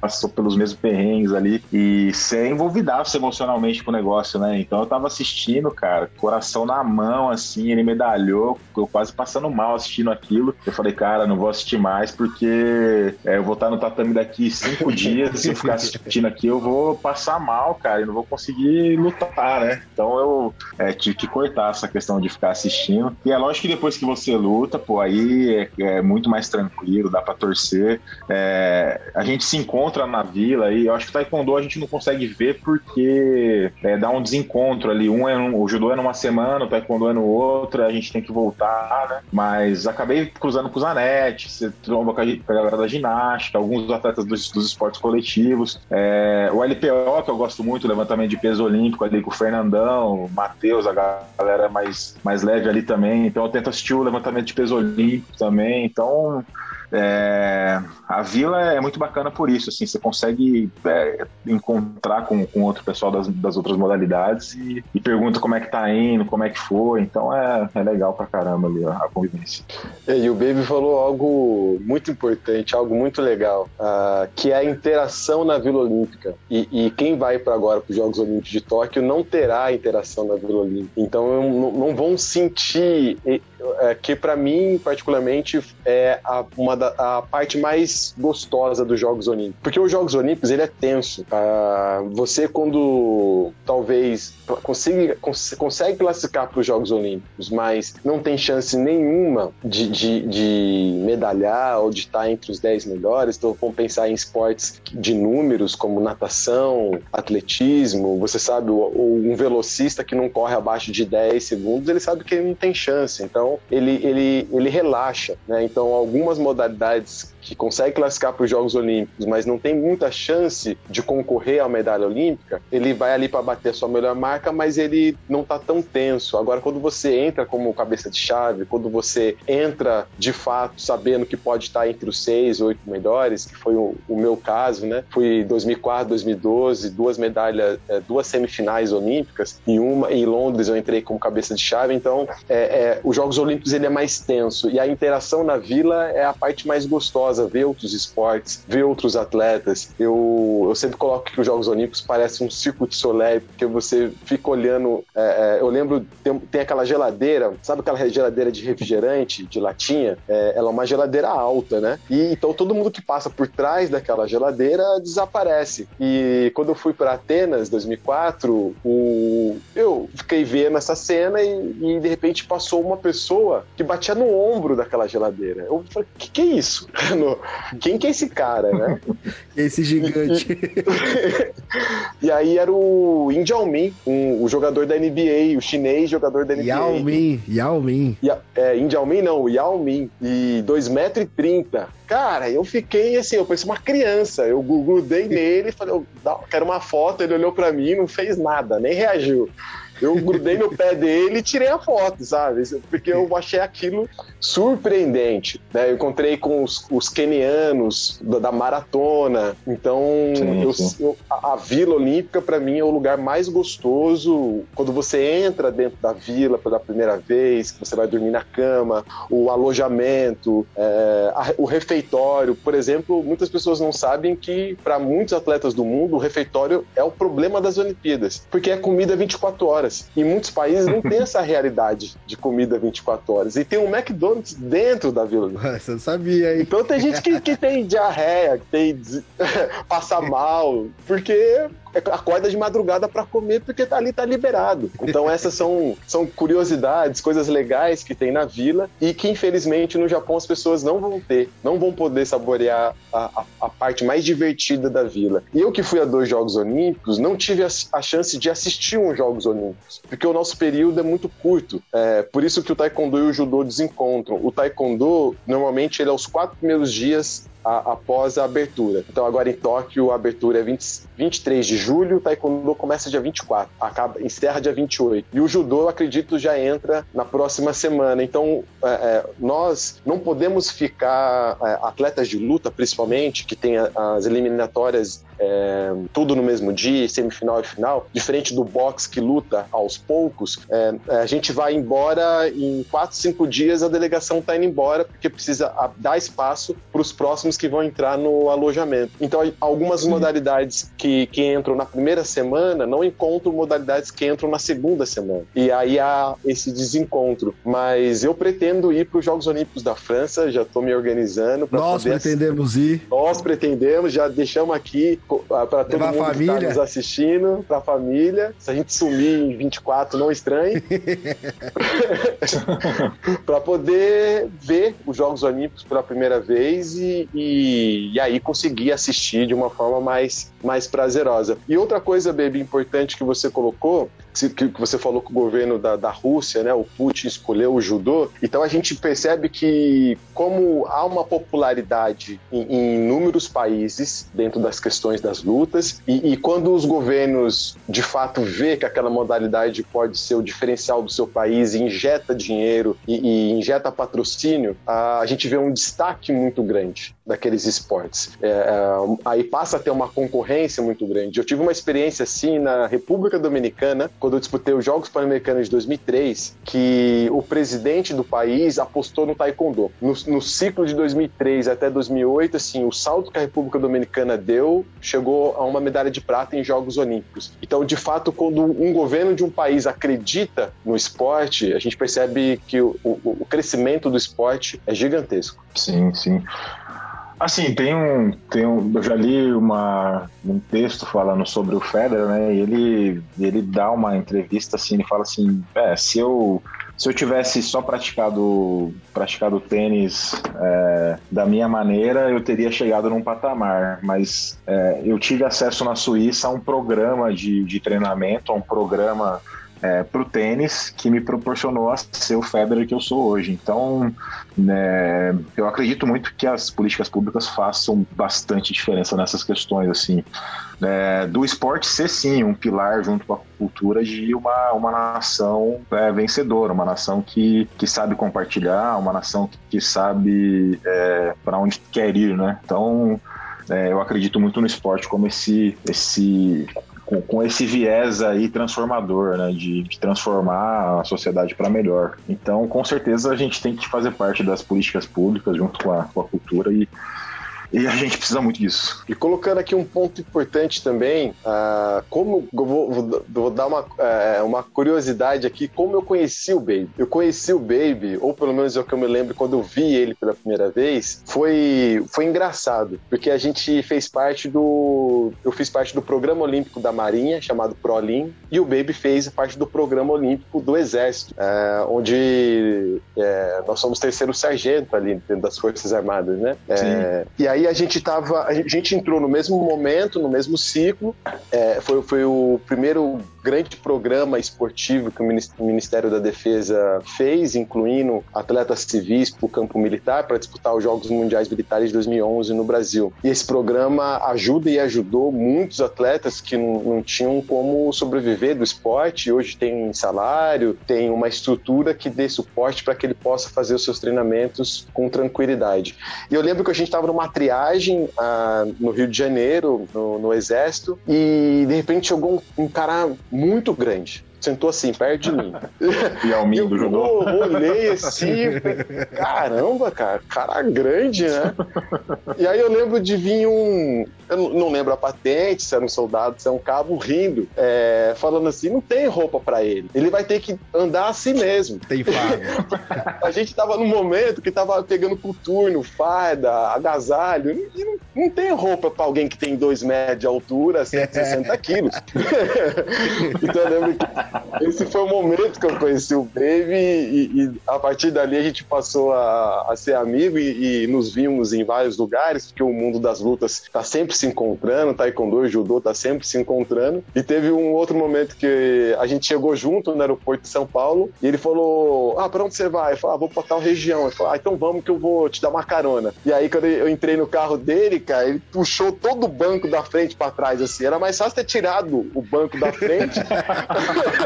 passou pelos mesmos perrengues ali e ser envolvidaço emocionalmente com o negócio, né? Então eu tava assistindo, cara, coração na mão, assim, ele medalhou, eu quase passando mal assistindo aquilo. Eu falei, cara, não vou assistir mais porque é, eu vou estar no tatame daqui cinco dias, se eu ficar assistindo aqui, eu vou passar mal, cara, e não vou conseguir lutar, né? Então eu é, tive que cortar essa questão de ficar assistindo. E é lógico que depois que você luta, pô, aí é, é muito mais tranquilo, dá pra torcer. É, a gente se encontra na vila aí. Eu acho que o Taekwondo a gente não consegue ver porque é, dá um desencontro ali. Um é um, o judô é numa semana, o Taekwondo é no outro, a gente tem que voltar, né? Mas acabei cruzando com o Zanetti, você tromba com a, galera da ginástica, alguns atletas dos, dos esportes coletivos. É, o LPO, que eu gosto muito, levantamento de peso olímpico ali com o Fernandão, o Matheus, a galera mais, mais leve ali também. Então eu tento assistir o levantamento de peso olímpico também. Então é, a vila é muito bacana por isso, assim, você consegue é, encontrar com, com outro pessoal das, das outras modalidades e, e, pergunta como é que tá indo, como é que foi, então é, é legal pra caramba ali a, convivência. É, e o Baby falou algo muito importante, algo muito legal, uh, que é a interação na Vila Olímpica. E, e quem vai para agora para os Jogos Olímpicos de Tóquio não terá interação na Vila Olímpica. Então não, não vão sentir é, que para mim particularmente é a, uma da, a parte mais gostosa dos Jogos Olímpicos, porque os Jogos Olímpicos ele é tenso. Ah, você quando talvez consiga, cons consegue classificar para os Jogos Olímpicos, mas não tem chance nenhuma de, de, de medalhar ou de estar entre os 10 melhores. Então vamos pensar em esportes de números como natação, atletismo. Você sabe, um velocista que não corre abaixo de 10 segundos, ele sabe que ele não tem chance. Então ele, ele, ele relaxa, né? Então algumas modalidades que consegue classificar para os Jogos Olímpicos, mas não tem muita chance de concorrer à medalha olímpica, ele vai ali para bater a sua melhor marca, mas ele não está tão tenso. Agora, quando você entra como cabeça de chave, quando você entra de fato sabendo que pode estar entre os seis, oito melhores, que foi o, o meu caso, né? Fui 2004, 2012, duas medalhas, é, duas semifinais olímpicas e uma em Londres eu entrei como cabeça de chave. Então, é, é, os Jogos Olímpicos ele é mais tenso e a interação na vila é a parte mais gostosa gostosa ver outros esportes, ver outros atletas. Eu, eu sempre coloco que os Jogos Olímpicos parecem um circo de Soleil, porque você fica olhando. É, é, eu lembro, tem, tem, aquela geladeira, sabe aquela geladeira de refrigerante, de latinha? É, ela é uma geladeira alta, né? E então todo mundo que passa por trás daquela geladeira desaparece. E quando eu fui para Atenas, 2004, o, eu fiquei vendo essa cena e, e de repente passou uma pessoa que batia no ombro daquela geladeira. Eu falei, o que, que é isso? mano, quem que é esse cara, né? esse gigante. e aí era o Yin Jiaomin, um, o jogador da NBA, o chinês jogador da NBA. Yao Min, Yao Min. É, Yin Jiaomin não, Yao Min. E 2,30m. Cara, eu fiquei assim, eu parecia uma criança. Eu grudei nele, falei, eu quero uma foto, ele olhou para mim, não fez nada, nem reagiu. Eu grudei no pé dele e tirei a foto, sabe? Porque eu achei aquilo surpreendente. Né? Eu encontrei com os, os kenianos da, da maratona. Então, sim, eu, sim. Eu, a, a, Vila Olímpica, para mim, é o lugar mais gostoso. Quando você entra dentro da vila pela primeira vez, que você vai dormir na cama, o alojamento, é, a, o refeitório. Por exemplo, muitas pessoas não sabem que, para muitos atletas do mundo, o refeitório é o problema das Olimpíadas, porque é comida 24 horas. E muitos países não têm essa realidade de comida 24 horas. E tem um McDonald's dentro da vila. Você não sabia, hein? Então tem gente que, que tem diarreia, que tem passa mal, porque acorda de madrugada para comer porque tá ali tá liberado. Então essas são, são curiosidades, coisas legais que tem na vila e que infelizmente no Japão as pessoas não vão ter, não vão poder saborear a, a, a parte mais divertida da vila. E eu que fui a dois Jogos Olímpicos não tive a, a chance de assistir uns Jogos Olímpicos porque o nosso período é muito curto. É, por isso que o Taekwondo e o Judô desencontram. O Taekwondo normalmente ele é os quatro primeiros dias a, após a abertura. Então, agora em Tóquio, a abertura é 20, 23 de julho, o Taekwondo começa dia 24, acaba, encerra dia 28. E o Judô, acredito, já entra na próxima semana. Então, é, é, nós não podemos ficar, é, atletas de luta principalmente, que tem as eliminatórias é, tudo no mesmo dia, semifinal e final, diferente do boxe que luta aos poucos, é, a gente vai embora em 4, 5 dias, a delegação está indo embora, porque precisa dar espaço para os próximos que vão entrar no alojamento. Então, algumas Sim. modalidades que, que entram na primeira semana não encontram modalidades que entram na segunda semana. E aí há esse desencontro. Mas eu pretendo ir para os Jogos Olímpicos da França, já estou me organizando. Nós poder... pretendemos ir. Nós pretendemos, já deixamos aqui para todo mundo família. que está nos assistindo, para a família. Se a gente sumir em 24, não estranhe. para poder ver os Jogos Olímpicos pela primeira vez e, e, e, aí conseguir assistir de uma forma mais, mais prazerosa. E outra coisa, Baby, importante que você colocou que, você falou que o governo da, da Rússia, né, o Putin escolheu o judô, então a gente percebe que como há uma popularidade em, em inúmeros países dentro das questões das lutas. E, e, quando os governos de fato vê que aquela modalidade pode ser o diferencial do seu país e injeta dinheiro e, e injeta patrocínio, a, a, gente vê um destaque muito grande daqueles esportes. É, é, aí passa a ter uma concorrência muito grande. Eu tive uma experiência assim na República Dominicana quando eu disputei os Jogos Pan-Americanos de 2003, que o presidente do país apostou no taekwondo. No, no, ciclo de 2003 até 2008, assim, o salto que a República Dominicana deu chegou a uma medalha de prata em Jogos Olímpicos. Então, de fato, quando um governo de um país acredita no esporte, a gente percebe que o, o, o crescimento do esporte é gigantesco. Sim, sim. Assim, tem um, tem um. Eu já li uma, um texto falando sobre o Federer, né? E ele, ele dá uma entrevista assim, ele fala assim: é, se eu, se eu tivesse só praticado, praticado tênis é, da minha maneira, eu teria chegado num patamar. Mas é, eu tive acesso na Suíça a um programa de, de treinamento, a um programa é, para o tênis que me proporcionou a ser o Federer que eu sou hoje. Então, né, eu acredito muito que as políticas públicas façam bastante diferença nessas questões, assim, é, do esporte ser sim um pilar junto com a cultura de uma, uma nação é, vencedora, uma nação que, que sabe compartilhar, uma nação que, que sabe é, para onde quer ir, né? Então, é, eu acredito muito no esporte como esse, esse com, com esse viés aí transformador, né, de, de transformar a sociedade para melhor. Então, com certeza, a gente tem que fazer parte das políticas públicas junto com a, com a cultura e e a gente precisa muito disso. E colocando aqui um ponto importante também, uh, como vou, vou, vou, dar uma, uh, uma curiosidade aqui, como eu conheci o Baby. Eu conheci o Baby, ou pelo menos é o que eu me lembro quando eu vi ele pela primeira vez, foi, foi engraçado, porque a gente fez parte do. Eu fiz parte do programa olímpico da Marinha, chamado ProLim, e o Baby fez parte do programa olímpico do Exército, uh, onde nós somos terceiro sargento ali dentro das Forças Armadas, né? e aí aí a gente tava. A gente entrou no mesmo momento, no mesmo ciclo. É, foi, foi o primeiro grande programa esportivo que o Ministério da Defesa fez, incluindo atletas civis para o campo militar, para disputar os Jogos Mundiais Militares de 2011 no Brasil. E esse programa ajuda e ajudou muitos atletas que não, tinham como sobreviver do esporte, hoje tem salário, tem uma estrutura que dê suporte para que ele possa fazer os seus treinamentos com tranquilidade. E eu lembro que a gente estava numa triagem ah, no Rio de Janeiro, no, no, Exército, e de repente chegou um, um cara muito grande sentou assim, perto de mim. E ao do judô? Eu olhei assim, caramba, cara, cara grande, né? E aí eu lembro de vir um, eu não lembro a patente, se era um soldado, se é um cabo, rindo, é, falando assim, não tem roupa para ele, ele vai ter que andar assim mesmo. Tem farda. a gente tava num momento que tava pegando coturno, farda, agasalho, e não, não tem roupa para alguém que tem dois metros de altura, 160 quilos. então eu lembro que esse foi o momento que eu conheci o Brave e, e a partir dali a gente passou a, a ser amigo e, e, nos vimos em vários lugares, porque o mundo das lutas está sempre se encontrando, Taekwondo e Judô está sempre se encontrando. E teve um outro momento que a gente chegou junto no aeroporto de São Paulo e ele falou: Ah, para onde você vai? Eu falei: ah, vou para tal região. Ele falou: Ah, então vamos que eu vou te dar uma carona. E aí, quando eu entrei no carro dele, cara, ele puxou todo o banco da frente para trás, assim. Era mais fácil ter tirado o banco da frente.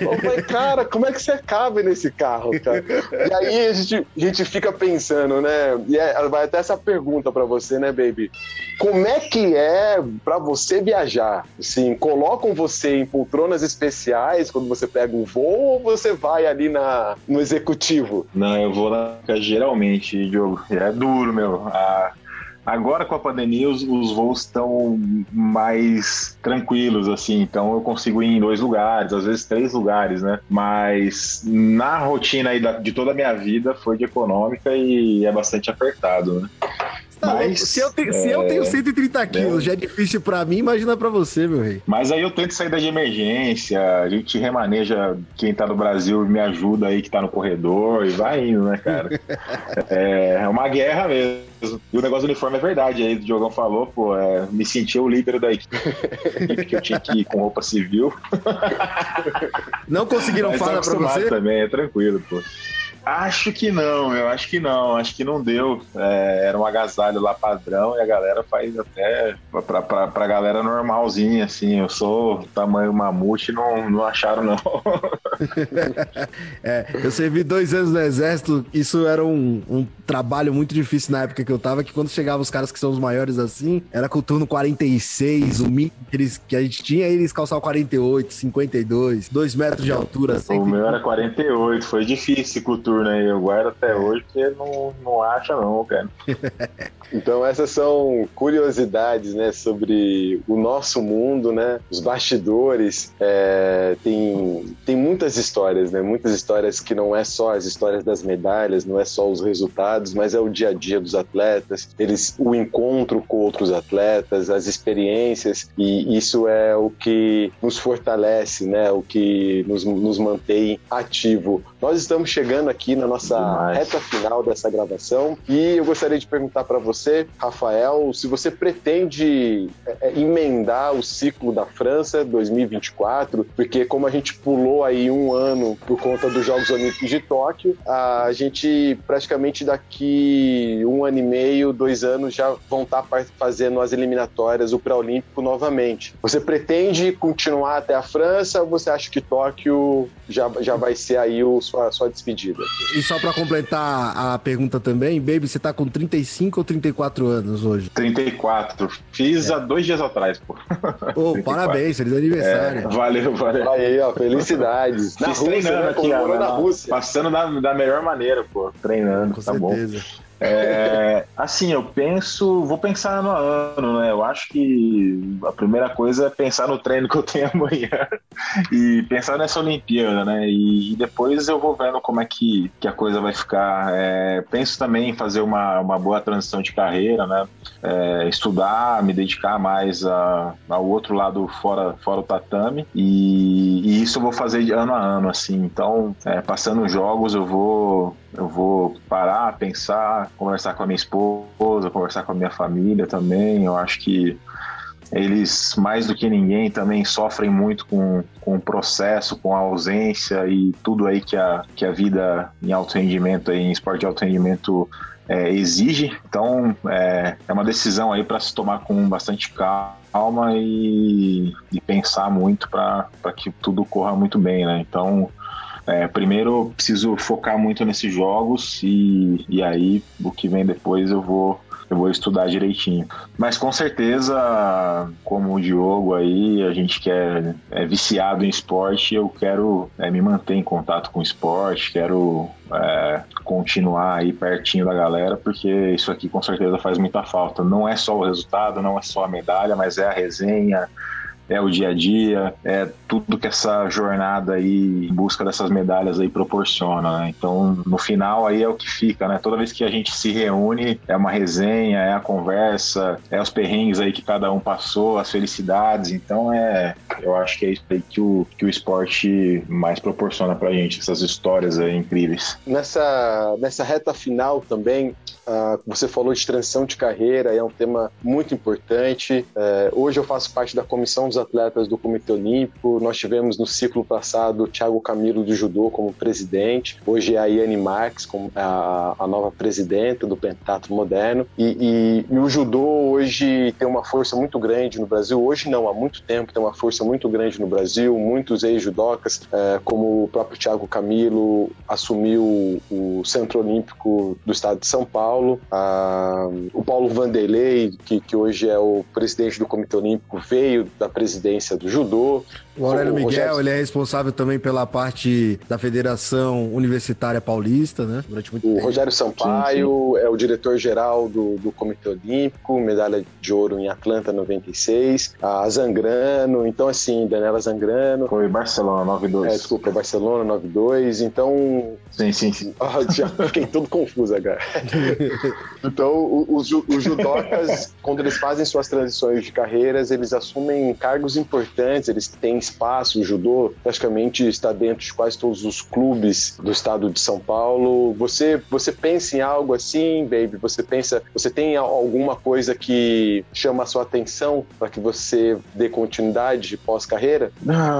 Eu falei, cara, como é que você cabe nesse carro, cara? E aí a gente, a gente fica pensando, né? E é, vai até essa pergunta para você, né, baby? Como é que é para você viajar? Assim, colocam você em poltronas especiais quando você pega o voo ou você vai ali na, no executivo? Não, eu vou na geralmente, Diogo. É duro, meu. A, Agora com a pandemia os, os voos estão mais tranquilos, assim, então eu consigo ir em dois lugares, às vezes três lugares, né? Mas na rotina aí da, de toda a minha vida foi de econômica e é bastante apertado, né? Tá Mas, se, eu te, é... se eu tenho 130 quilos, é... já é difícil para mim, imagina para você, meu rei. Mas aí eu tento sair da de emergência, a gente remaneja quem tá no Brasil, me ajuda aí que tá no corredor e vai indo, né, cara? é, é uma guerra mesmo. E o negócio do uniforme é verdade, aí o Diogão falou, pô, é, me senti o líder da equipe, que eu tinha que ir com roupa civil. Não conseguiram falar pra você? também, é tranquilo, pô. Acho que não, eu acho que não, acho que não deu. É, era um agasalho lá padrão e a galera faz até pra, pra, pra galera normalzinha, assim. Eu sou tamanho mamute e não, não acharam, não. é, eu servi dois anos no exército, isso era um, um trabalho muito difícil na época que eu tava, que quando chegavam os caras que são os maiores assim, era com o turno 46, o mínimo que, eles, que a gente tinha, eles calçavam 48, 52, 2 metros de altura. O meu era 48, foi difícil com o turno turno aí. Eu guardo até hoje porque não, não acha, não, cara. então, essas são curiosidades, né, sobre o nosso mundo, né? Os bastidores. É, tem, tem muitas histórias, né? Muitas histórias que não é só as histórias das medalhas, não é só os resultados, mas é o dia a dia dos atletas, eles, o encontro com outros atletas, as experiências, e isso é o que nos fortalece, né? O que nos, nos mantém ativo. Nós estamos chegando aqui aqui na nossa Demais. reta final dessa gravação. E eu gostaria de perguntar para você, Rafael, se você pretende é, é, emendar o ciclo da França 2024, porque como a gente pulou aí um ano por conta dos Jogos Olímpicos de Tóquio, a gente praticamente daqui um ano e meio, dois anos já vão estar tá fazendo as eliminatórias, o pré-olímpico novamente. Você pretende continuar até a França ou você acha que Tóquio já, já vai ser aí o, sua, sua despedida? E só pra completar a pergunta também, Baby, você tá com 35 ou 34 anos hoje? 34. Fiz é. há dois dias atrás, pô. Ô, oh, parabéns, feliz aniversário. É, valeu, valeu. Aí, ó, felicidades. Na Fiz Rússia, treinando né, aqui, ó, na, Rússia. Passando da, da melhor maneira, pô. Treinando, com tá certeza. bom. É, assim, eu penso, vou pensar ano a ano, né? Eu acho que a primeira coisa é pensar no treino que eu tenho amanhã e pensar nessa Olimpíada, né? E, depois eu vou vendo como é que, que a coisa vai ficar. É, penso também em fazer uma, uma boa transição de carreira, né? É, estudar, me dedicar mais a, ao outro lado fora, fora o tatame e, e isso eu vou fazer ano a ano, assim. Então, é, passando os jogos, eu vou eu vou parar, pensar, conversar com a minha esposa, conversar com a minha família também. Eu acho que eles, mais do que ninguém, também sofrem muito com, com o processo, com a ausência e tudo aí que a, que a vida em alto rendimento, aí, em esporte de alto rendimento, é, exige. Então, é, é uma decisão aí para se tomar com bastante calma e, e pensar muito para que tudo corra muito bem, né? Então, é, primeiro preciso focar muito nesses jogos e, e aí o que vem depois eu vou eu vou estudar direitinho. Mas com certeza, como o Diogo aí, a gente que é, é viciado em esporte, eu quero é, me manter em contato com o esporte, quero é, continuar aí pertinho da galera, porque isso aqui com certeza faz muita falta. Não é só o resultado, não é só a medalha, mas é a resenha, é o dia a dia, é tudo que essa jornada aí em busca dessas medalhas aí proporciona, né? Então, no final aí é o que fica, né? Toda vez que a gente se reúne, é uma resenha, é a conversa, é os perrengues aí que cada um passou, as felicidades. Então, é, eu acho que é isso aí que o, que o esporte mais proporciona pra gente, essas histórias aí incríveis. Nessa, nessa reta final também, uh, você falou de transição de carreira, é um tema muito importante. Uh, hoje eu faço parte da comissão dos atletas do Comitê Olímpico. Nós tivemos no ciclo passado o Thiago Camilo do Judô como presidente. Hoje é a Iane Marques como a, a nova presidenta do Pentatlo Moderno. E, e, e, o judô hoje tem uma força muito grande no Brasil. Hoje não, há muito tempo tem uma força muito grande no Brasil. Muitos ex-judocas, é, como o próprio Thiago Camilo, assumiu o Centro Olímpico do Estado de São Paulo. Ah, o Paulo Vanderlei, que, que hoje é o presidente do Comitê Olímpico, veio da presidência do judô. O Aurélio Miguel, ele é responsável também pela parte da Federação Universitária Paulista, né? Durante muito o tempo. Rogério Sampaio sim, sim. é o diretor-geral do, do Comitê Olímpico, medalha de ouro em Atlanta 96. A Zangrano, então assim, Daniela Zangrano. Foi Barcelona 92. É, desculpa, Barcelona 92. Então. Sim, sim, sim. Ah, já fiquei todo confuso agora. então, os, os judocas, quando eles fazem suas transições de carreiras, eles assumem cargos importantes, eles têm espaço. O judô praticamente está dentro de quase todos os clubes do estado de São Paulo. Você, você pensa em algo assim, baby? Você pensa, você tem alguma coisa que chama a sua atenção para que você dê continuidade pós-carreira?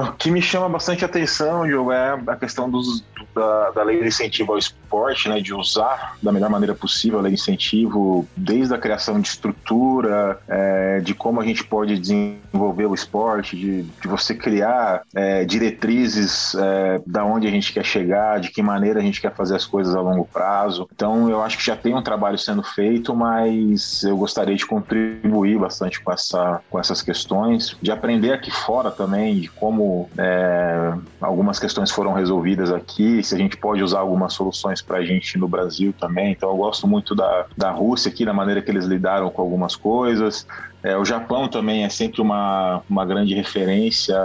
O que me chama bastante atenção, Diogo, é a questão dos, da, da lei de incentivo ao esporte, né, de usar da melhor maneira possível a lei de incentivo, desde a criação de estrutura, é, de como a gente pode desenvolver o esporte, de, de você criar é, diretrizes é, da onde a gente quer chegar, de que maneira a gente quer fazer as coisas a longo prazo. Então, eu acho que já tem um trabalho sendo feito, mas eu gostaria de contribuir bastante com, essa, com essas questões, de aprender aqui fora também, de como é, algumas questões foram resolvidas aqui, se a gente pode usar algumas soluções para a gente no Brasil também. Então, eu gosto muito da, da Rússia aqui, da maneira que eles lidaram com algumas coisas. É, o Japão também é sempre uma, uma grande referência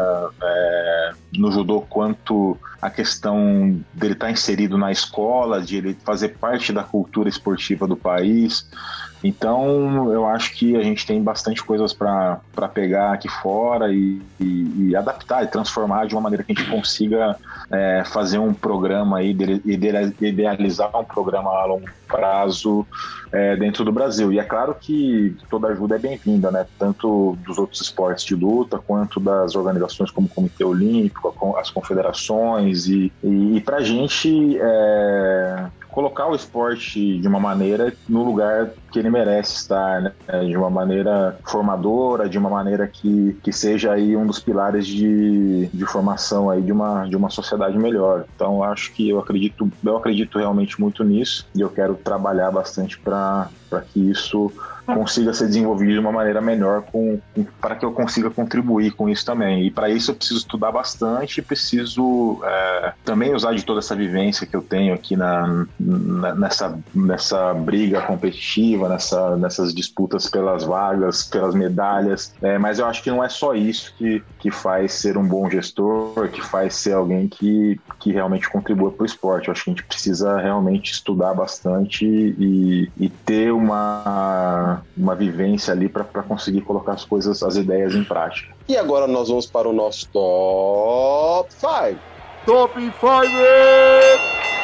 é, no judô quanto a questão dele estar tá inserido na escola, de ele fazer parte da cultura esportiva do país. Então, eu acho que a gente tem bastante coisas para pegar aqui fora e, e, e, adaptar e transformar de uma maneira que a gente consiga é, fazer um programa aí, idealizar um programa a longo prazo é, dentro do Brasil. E é claro que toda ajuda é bem-vinda, né? Tanto dos outros esportes de luta, quanto das organizações como o Comitê Olímpico, as confederações. E, e, e para a gente, é, colocar o esporte de uma maneira no lugar que ele merece estar, né? de uma maneira formadora, de uma maneira que, que seja aí um dos pilares de, de formação aí de uma, de uma sociedade melhor. Então acho que eu acredito, eu acredito realmente muito nisso e eu quero trabalhar bastante para que isso consiga ser desenvolvido de uma maneira melhor com, com para que eu consiga contribuir com isso também. E para isso eu preciso estudar bastante, preciso é, também usar de toda essa vivência que eu tenho aqui na, na, nessa, nessa briga competitiva, nessa, nessas disputas pelas vagas, pelas medalhas. É, mas eu acho que não é só isso que, que faz ser um bom gestor, que faz ser alguém que, que realmente contribua para o esporte. Eu acho que a gente precisa realmente estudar bastante e, e ter uma uma, vivência ali para conseguir colocar as coisas, as ideias em prática. E agora nós vamos para o nosso top 5. Top 5!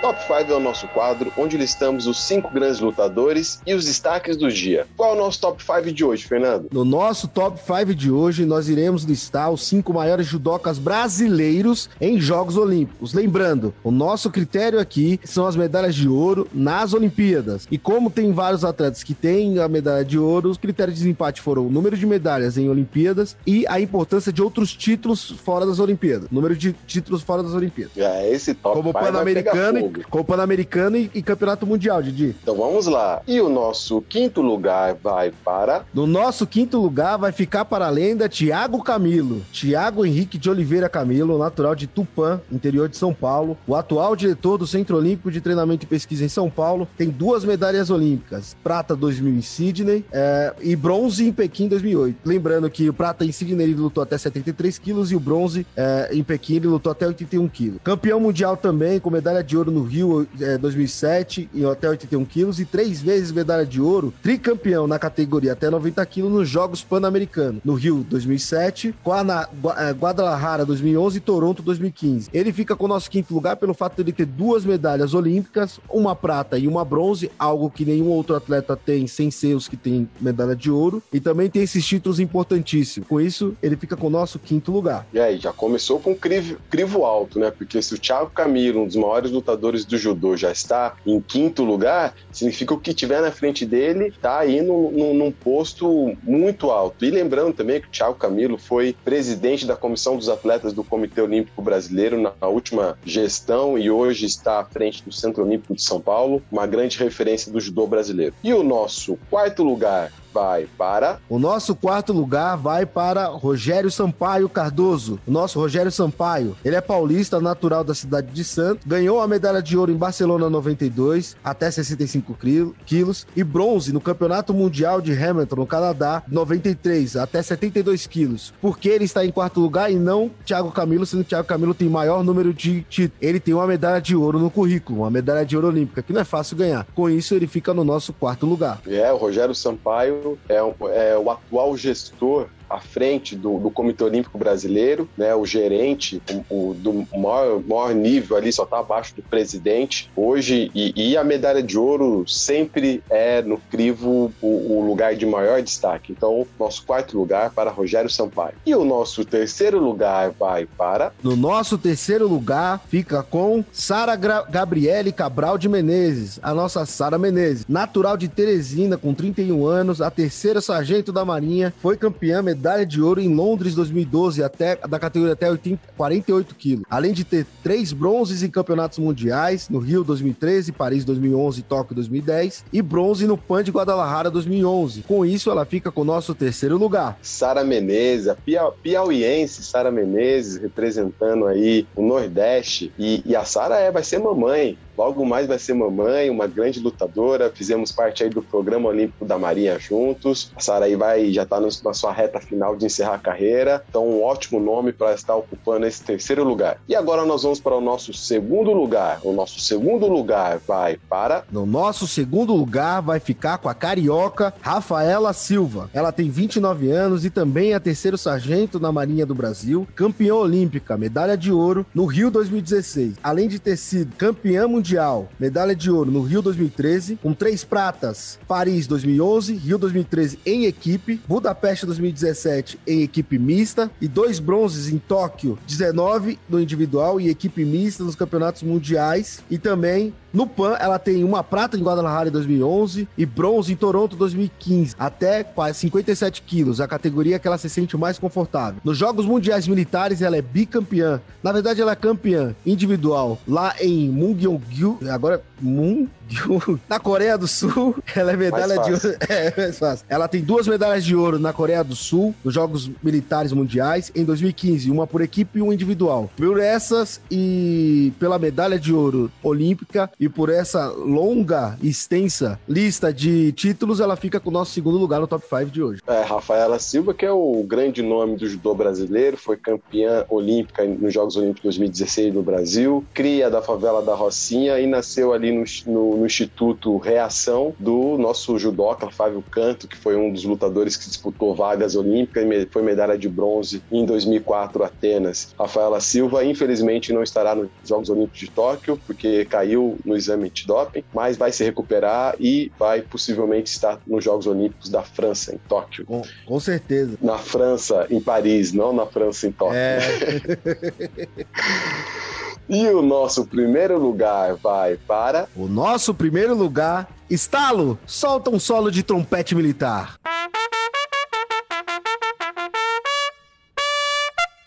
Top 5 é o nosso quadro onde listamos os cinco grandes lutadores e os destaques do dia. Qual é o nosso top 5 de hoje, Fernando? No nosso top 5 de hoje, nós iremos listar os cinco maiores judocas brasileiros em Jogos Olímpicos. Lembrando, o nosso critério aqui são as medalhas de ouro nas Olimpíadas. E como tem vários atletas que têm a medalha de ouro, os critérios de desempate foram o número de medalhas em Olimpíadas e a importância de outros títulos fora das Olimpíadas. Número de títulos fora das Olimpíadas. É, esse top Como 5 vai Pan-Americano pegar como Pan-Americano e, e Campeonato Mundial, Didi. Então vamos lá. E o nosso quinto lugar vai para No nosso quinto lugar vai ficar para a lenda Tiago Camilo. Tiago Henrique de Oliveira Camilo, natural de Tupã, interior de São Paulo. O atual diretor do Centro Olímpico de Treinamento e Pesquisa em São Paulo. Tem duas medalhas olímpicas. Prata 2000 em Sydney é, e bronze em Pequim 2008. Lembrando que o prata em Sydney ele lutou até 73 quilos e o bronze é, em Pequim ele lutou até 81 quilos. Campeão mundial também, com medalha de ouro no Rio é, 2007 em até 81 quilos e três vezes medalha de ouro, tricampeão na categoria até 90 quilos nos Jogos Pan-Americanos, no Rio 2007, Guana- Gua- eh, Guadalajara 2011 e Toronto 2015. Ele fica com o nosso quinto lugar pelo fato de ele ter duas medalhas olímpicas, uma prata e uma bronze, algo que nenhum outro atleta tem sem ser os que tem medalha de ouro, e também tem esses títulos importantíssimos. Com isso, ele fica com o nosso quinto lugar. E aí, já começou com crivo, crivo alto, né? Porque se o Thiago Camilo, um dos maiores lutadores do judô, já está em quinto lugar, significa que o que tiver na frente dele tá aí num, num- num posto muito alto. E lembrando também que o Thiago Camilo foi presidente da Comissão dos Atletas do Comitê Olímpico Brasileiro na última gestão e hoje está à frente do Centro Olímpico de São Paulo, uma grande referência do judô brasileiro. E o nosso quarto lugar vai para O nosso quarto lugar vai para Rogério Sampaio Cardoso. O nosso Rogério Sampaio. Ele é paulista, natural da cidade de Santos. Ganhou a medalha de ouro em Barcelona 92, até 65 quil- quilos. E bronze no Campeonato Mundial de Hamilton, no Canadá, 93, até 72 quilos. Por que ele está em quarto lugar e não Thiago Camilo, sendo que Thiago Camilo tem maior número de títulos? Ele tem uma medalha de ouro no currículo, uma medalha de ouro olímpica, que não é fácil ganhar. Com isso, ele fica no nosso quarto lugar. É, o Rogério Sampaio é, é o atual gestor à frente do, do Comitê Olímpico Brasileiro, né, o gerente o, o do maior, maior nível ali, só está abaixo do presidente hoje, e, e a medalha de ouro sempre é no crivo o, o lugar de maior destaque. Então, nosso quarto lugar para Rogério Sampaio. E o nosso terceiro lugar vai para No nosso terceiro lugar fica com Sara Gra- Gabriele Cabral de Menezes, a nossa Sara Menezes, natural de Teresina, com 31 anos, a terceira sargento da Marinha, foi campeã medalha de ouro em Londres 2012, até, da categoria até 80 48 quilos. Além de ter três bronzes em campeonatos mundiais, no Rio 2013, Paris 2011 e Tóquio 2010, e bronze no Pan de Guadalajara 2011. Com isso, ela fica com o nosso terceiro lugar. Sara Menezes, a pia- piauiense Sara Menezes, representando aí o Nordeste. E, e a Sara é, vai ser mamãe. Logo mais vai ser mamãe, uma grande lutadora. Fizemos parte aí do programa olímpico da Marinha juntos. A Sara aí vai já tá na sua reta final de encerrar a carreira. Então, um ótimo nome para estar ocupando esse terceiro lugar. E agora nós vamos para o nosso segundo lugar. O nosso segundo lugar vai para No nosso segundo lugar vai ficar com a carioca Rafaela Silva. Ela tem 29 anos e também é terceiro sargento na Marinha do Brasil, campeã olímpica, medalha de ouro no Rio 2016. Além de ter sido campeã mundial, medalha de ouro no Rio 2013, com três pratas, Paris 2011, Rio 2013 em equipe, Budapeste 2017 em equipe mista e dois bronzes em Tóquio 19 no individual e equipe mista nos campeonatos mundiais e também no PAN, ela tem uma prata em Guadalajara em 2011 e bronze em Toronto 2015, até quase 57 quilos, a categoria que ela se sente mais confortável. Nos Jogos Mundiais Militares, ela é bicampeã. Na verdade, ela é campeã individual lá em Mungyongyu, agora Mungyongyu, na Coreia do Sul. Ela é medalha Mais de ouro. É, mais fácil. Ela tem duas medalhas de ouro na Coreia do Sul, nos Jogos Militares Mundiais, em 2015, uma por equipe e uma individual. Por essas e pela medalha de ouro olímpica e por essa longa e extensa lista de títulos, ela fica com o nosso segundo lugar no top 5 de hoje. É, Rafaela Silva, que é o grande nome do judô brasileiro, foi campeã olímpica nos Jogos Olímpicos 2016 no Brasil, cria da favela da Rocinha e nasceu ali ali no, no, no Instituto Reação do nosso judoca Fábio Canto, que foi um dos lutadores que disputou vagas olímpicas e foi medalha de bronze em 2004 Atenas. Rafaela Silva, infelizmente, não estará nos Jogos Olímpicos de Tóquio, porque caiu no exame antidoping, mas vai se recuperar e vai possivelmente estar nos Jogos Olímpicos da França, em Tóquio. Com, com certeza. Na França, em Paris, não na França, em Tóquio. É. E o nosso primeiro lugar vai para. O nosso primeiro lugar. Estalo! Solta um solo de trompete militar.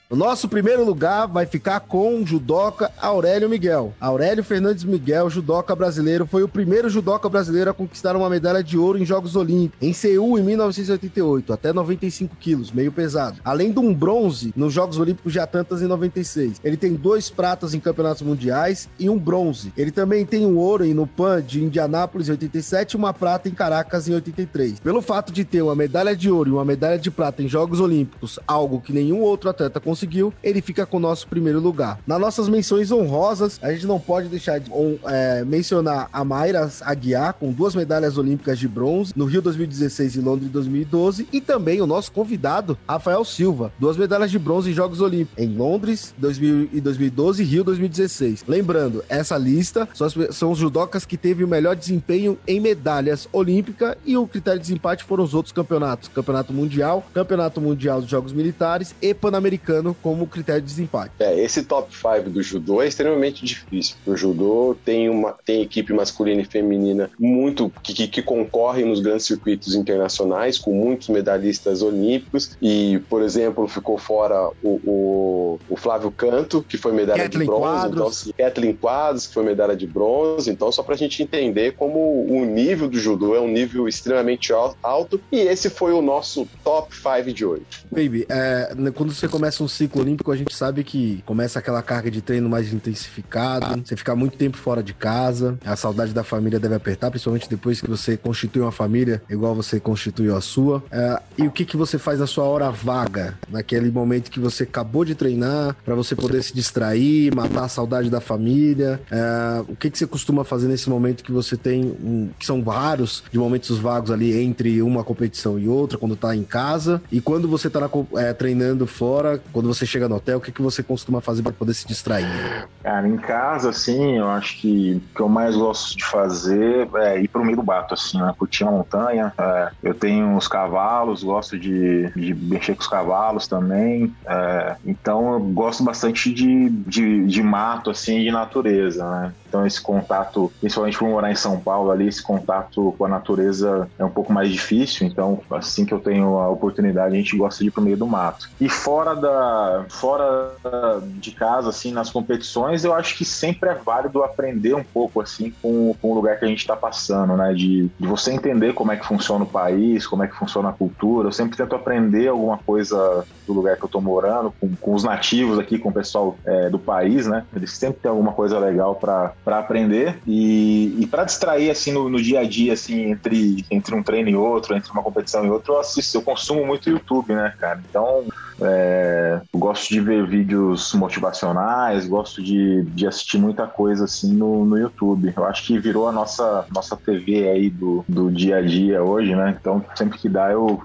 O nosso primeiro lugar vai ficar com o judoca Aurélio Miguel. Aurélio Fernandes Miguel, judoca brasileiro, foi o primeiro judoca brasileiro a conquistar uma medalha de ouro em Jogos Olímpicos, em Seul, em 1988, até 95 quilos, meio pesado. Além de um bronze nos Jogos Olímpicos de Atlantas em 96. Ele tem dois pratas em campeonatos mundiais e um bronze. Ele também tem um ouro no PAN de Indianápolis em 87 e uma prata em Caracas em 83. Pelo fato de ter uma medalha de ouro e uma medalha de prata em Jogos Olímpicos, algo que nenhum outro atleta conseguiu, conseguiu, ele fica com o nosso primeiro lugar. Nas nossas menções honrosas, a gente não pode deixar de é, mencionar a Mayra Aguiar, com duas medalhas olímpicas de bronze, no Rio 2016 e Londres 2012, e também o nosso convidado, Rafael Silva, duas medalhas de bronze em Jogos Olímpicos, em Londres 2000 e 2012 e Rio 2016. Lembrando, essa lista são, as, são os judocas que teve o melhor desempenho em medalhas olímpicas e o critério de desempate foram os outros campeonatos, Campeonato Mundial, Campeonato Mundial dos Jogos Militares e Pan-Americano como critério de desempate. É, esse top 5 do judô é extremamente difícil. O judô tem uma tem equipe masculina e feminina muito que, que, que concorrem nos grandes circuitos internacionais, com muitos medalhistas olímpicos. E, por exemplo, ficou fora o, o, o Flávio Canto, que foi medalha Kathleen de bronze. Quadros. Então, assim, Kathleen Quadros, que foi medalha de bronze. Então, só para a gente entender como o nível do judô é um nível extremamente alto. E esse foi o nosso top 5 de hoje. Baby, é, quando você começa um ciclo olímpico, a gente sabe que começa aquela carga de treino mais intensificada, você fica muito tempo fora de casa, a saudade da família deve apertar, principalmente depois que você constitui uma família igual você constituiu a sua. É, e o que, que você faz na sua hora vaga, naquele momento que você acabou de treinar, para você poder se distrair, matar a saudade da família? É, o que, que você costuma fazer nesse momento que você tem, um, que são vários de momentos vagos ali entre uma competição e outra, quando tá em casa, e quando você tá na, é, treinando fora, quando você chega no hotel, o que, que você costuma fazer para poder se distrair? Cara, em casa, assim, eu acho que o que eu mais gosto de fazer é ir pro meio do bato, assim, né? Curtir uma montanha. É, eu tenho os cavalos, gosto de, de mexer com os cavalos também. É, então eu gosto bastante de, de, de mato, assim, de natureza, né? Então esse contato, principalmente por morar em São Paulo ali, esse contato com a natureza é um pouco mais difícil. Então assim que eu tenho a oportunidade, a gente gosta de ir pro meio do mato. E fora da, fora de casa, assim, nas competições, eu acho que sempre é válido aprender um pouco assim com, com o lugar que a gente está passando, né? De, de você entender como é que funciona o país, como é que funciona a cultura. Eu sempre tento aprender alguma coisa do lugar que eu tô morando, com, com os nativos aqui, com o pessoal é, do país, né? Eles sempre têm alguma coisa legal para aprender e, e para distrair assim no, no, dia a dia assim entre, entre um treino e outro, entre uma competição e outra, eu assisto, eu consumo muito YouTube, né, cara? Então é, gosto de ver vídeos motivacionais, gosto de, de assistir muita coisa assim no, no YouTube. Eu acho que virou a nossa nossa TV aí do, do dia a dia hoje, né? Então sempre que dá eu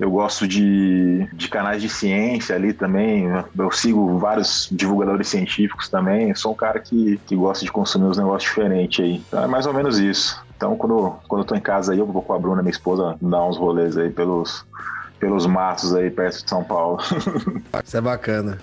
eu gosto de, de canais de ciência ali também. Eu sigo vários divulgadores científicos também. Eu sou um cara que, que gosta de consumir uns negócios diferentes aí. Então é mais ou menos isso. Então, quando, quando eu tô em casa aí, eu vou com a Bruna, minha esposa, dar uns rolês aí pelos, pelos matos aí perto de São Paulo. Isso é bacana.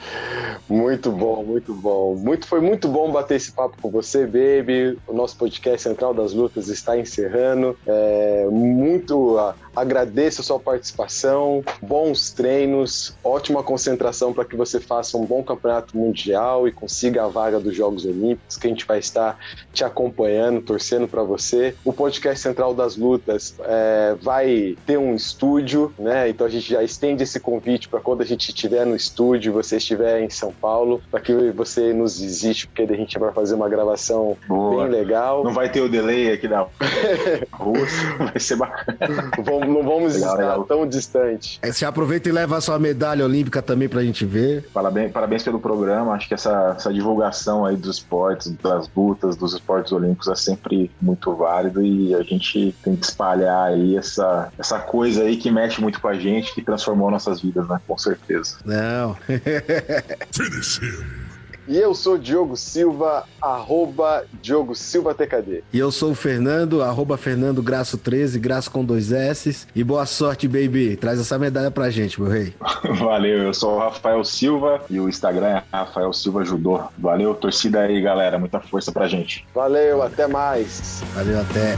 Muito bom, muito bom. Muito, foi muito bom bater esse papo com você, Baby. O nosso podcast Central das Lutas está encerrando. É, muito agradeço a sua participação, bons treinos, ótima concentração para que você faça um bom campeonato mundial e consiga a vaga dos Jogos Olímpicos, que a gente vai estar te acompanhando, torcendo para você. O podcast Central das Lutas é, vai ter um estúdio, né? Então a gente já estende esse convite para quando a gente estiver no estúdio, você estiver em São Paulo, para que você nos visite, porque a gente vai fazer uma gravação Boa. bem legal. Não vai ter o delay aqui da Rússia, vai ser bacana. Vamos, não vamos legal, estar legal. tão distante. É, você aproveita e leva a sua medalha olímpica também pra gente ver. Parabéns, parabéns pelo programa. Acho que essa, essa divulgação aí dos esportes, das lutas, dos esportes olímpicos é sempre muito válido e a gente tem que espalhar aí essa, essa coisa aí que mexe muito com a gente, que transformou nossas vidas, né? Com certeza. Não. Finish him. E eu sou Diogo Silva, arroba Diogo Silva TKD. E eu sou o Fernando, arroba Fernando Graço 13, Graço com dois S. E boa sorte, baby. Traz essa medalha pra gente, meu rei. Valeu, eu sou o Rafael Silva e o Instagram é Rafael Silva Judô. Valeu, torcida aí, galera. Muita força pra gente. Valeu, até mais. Valeu, até.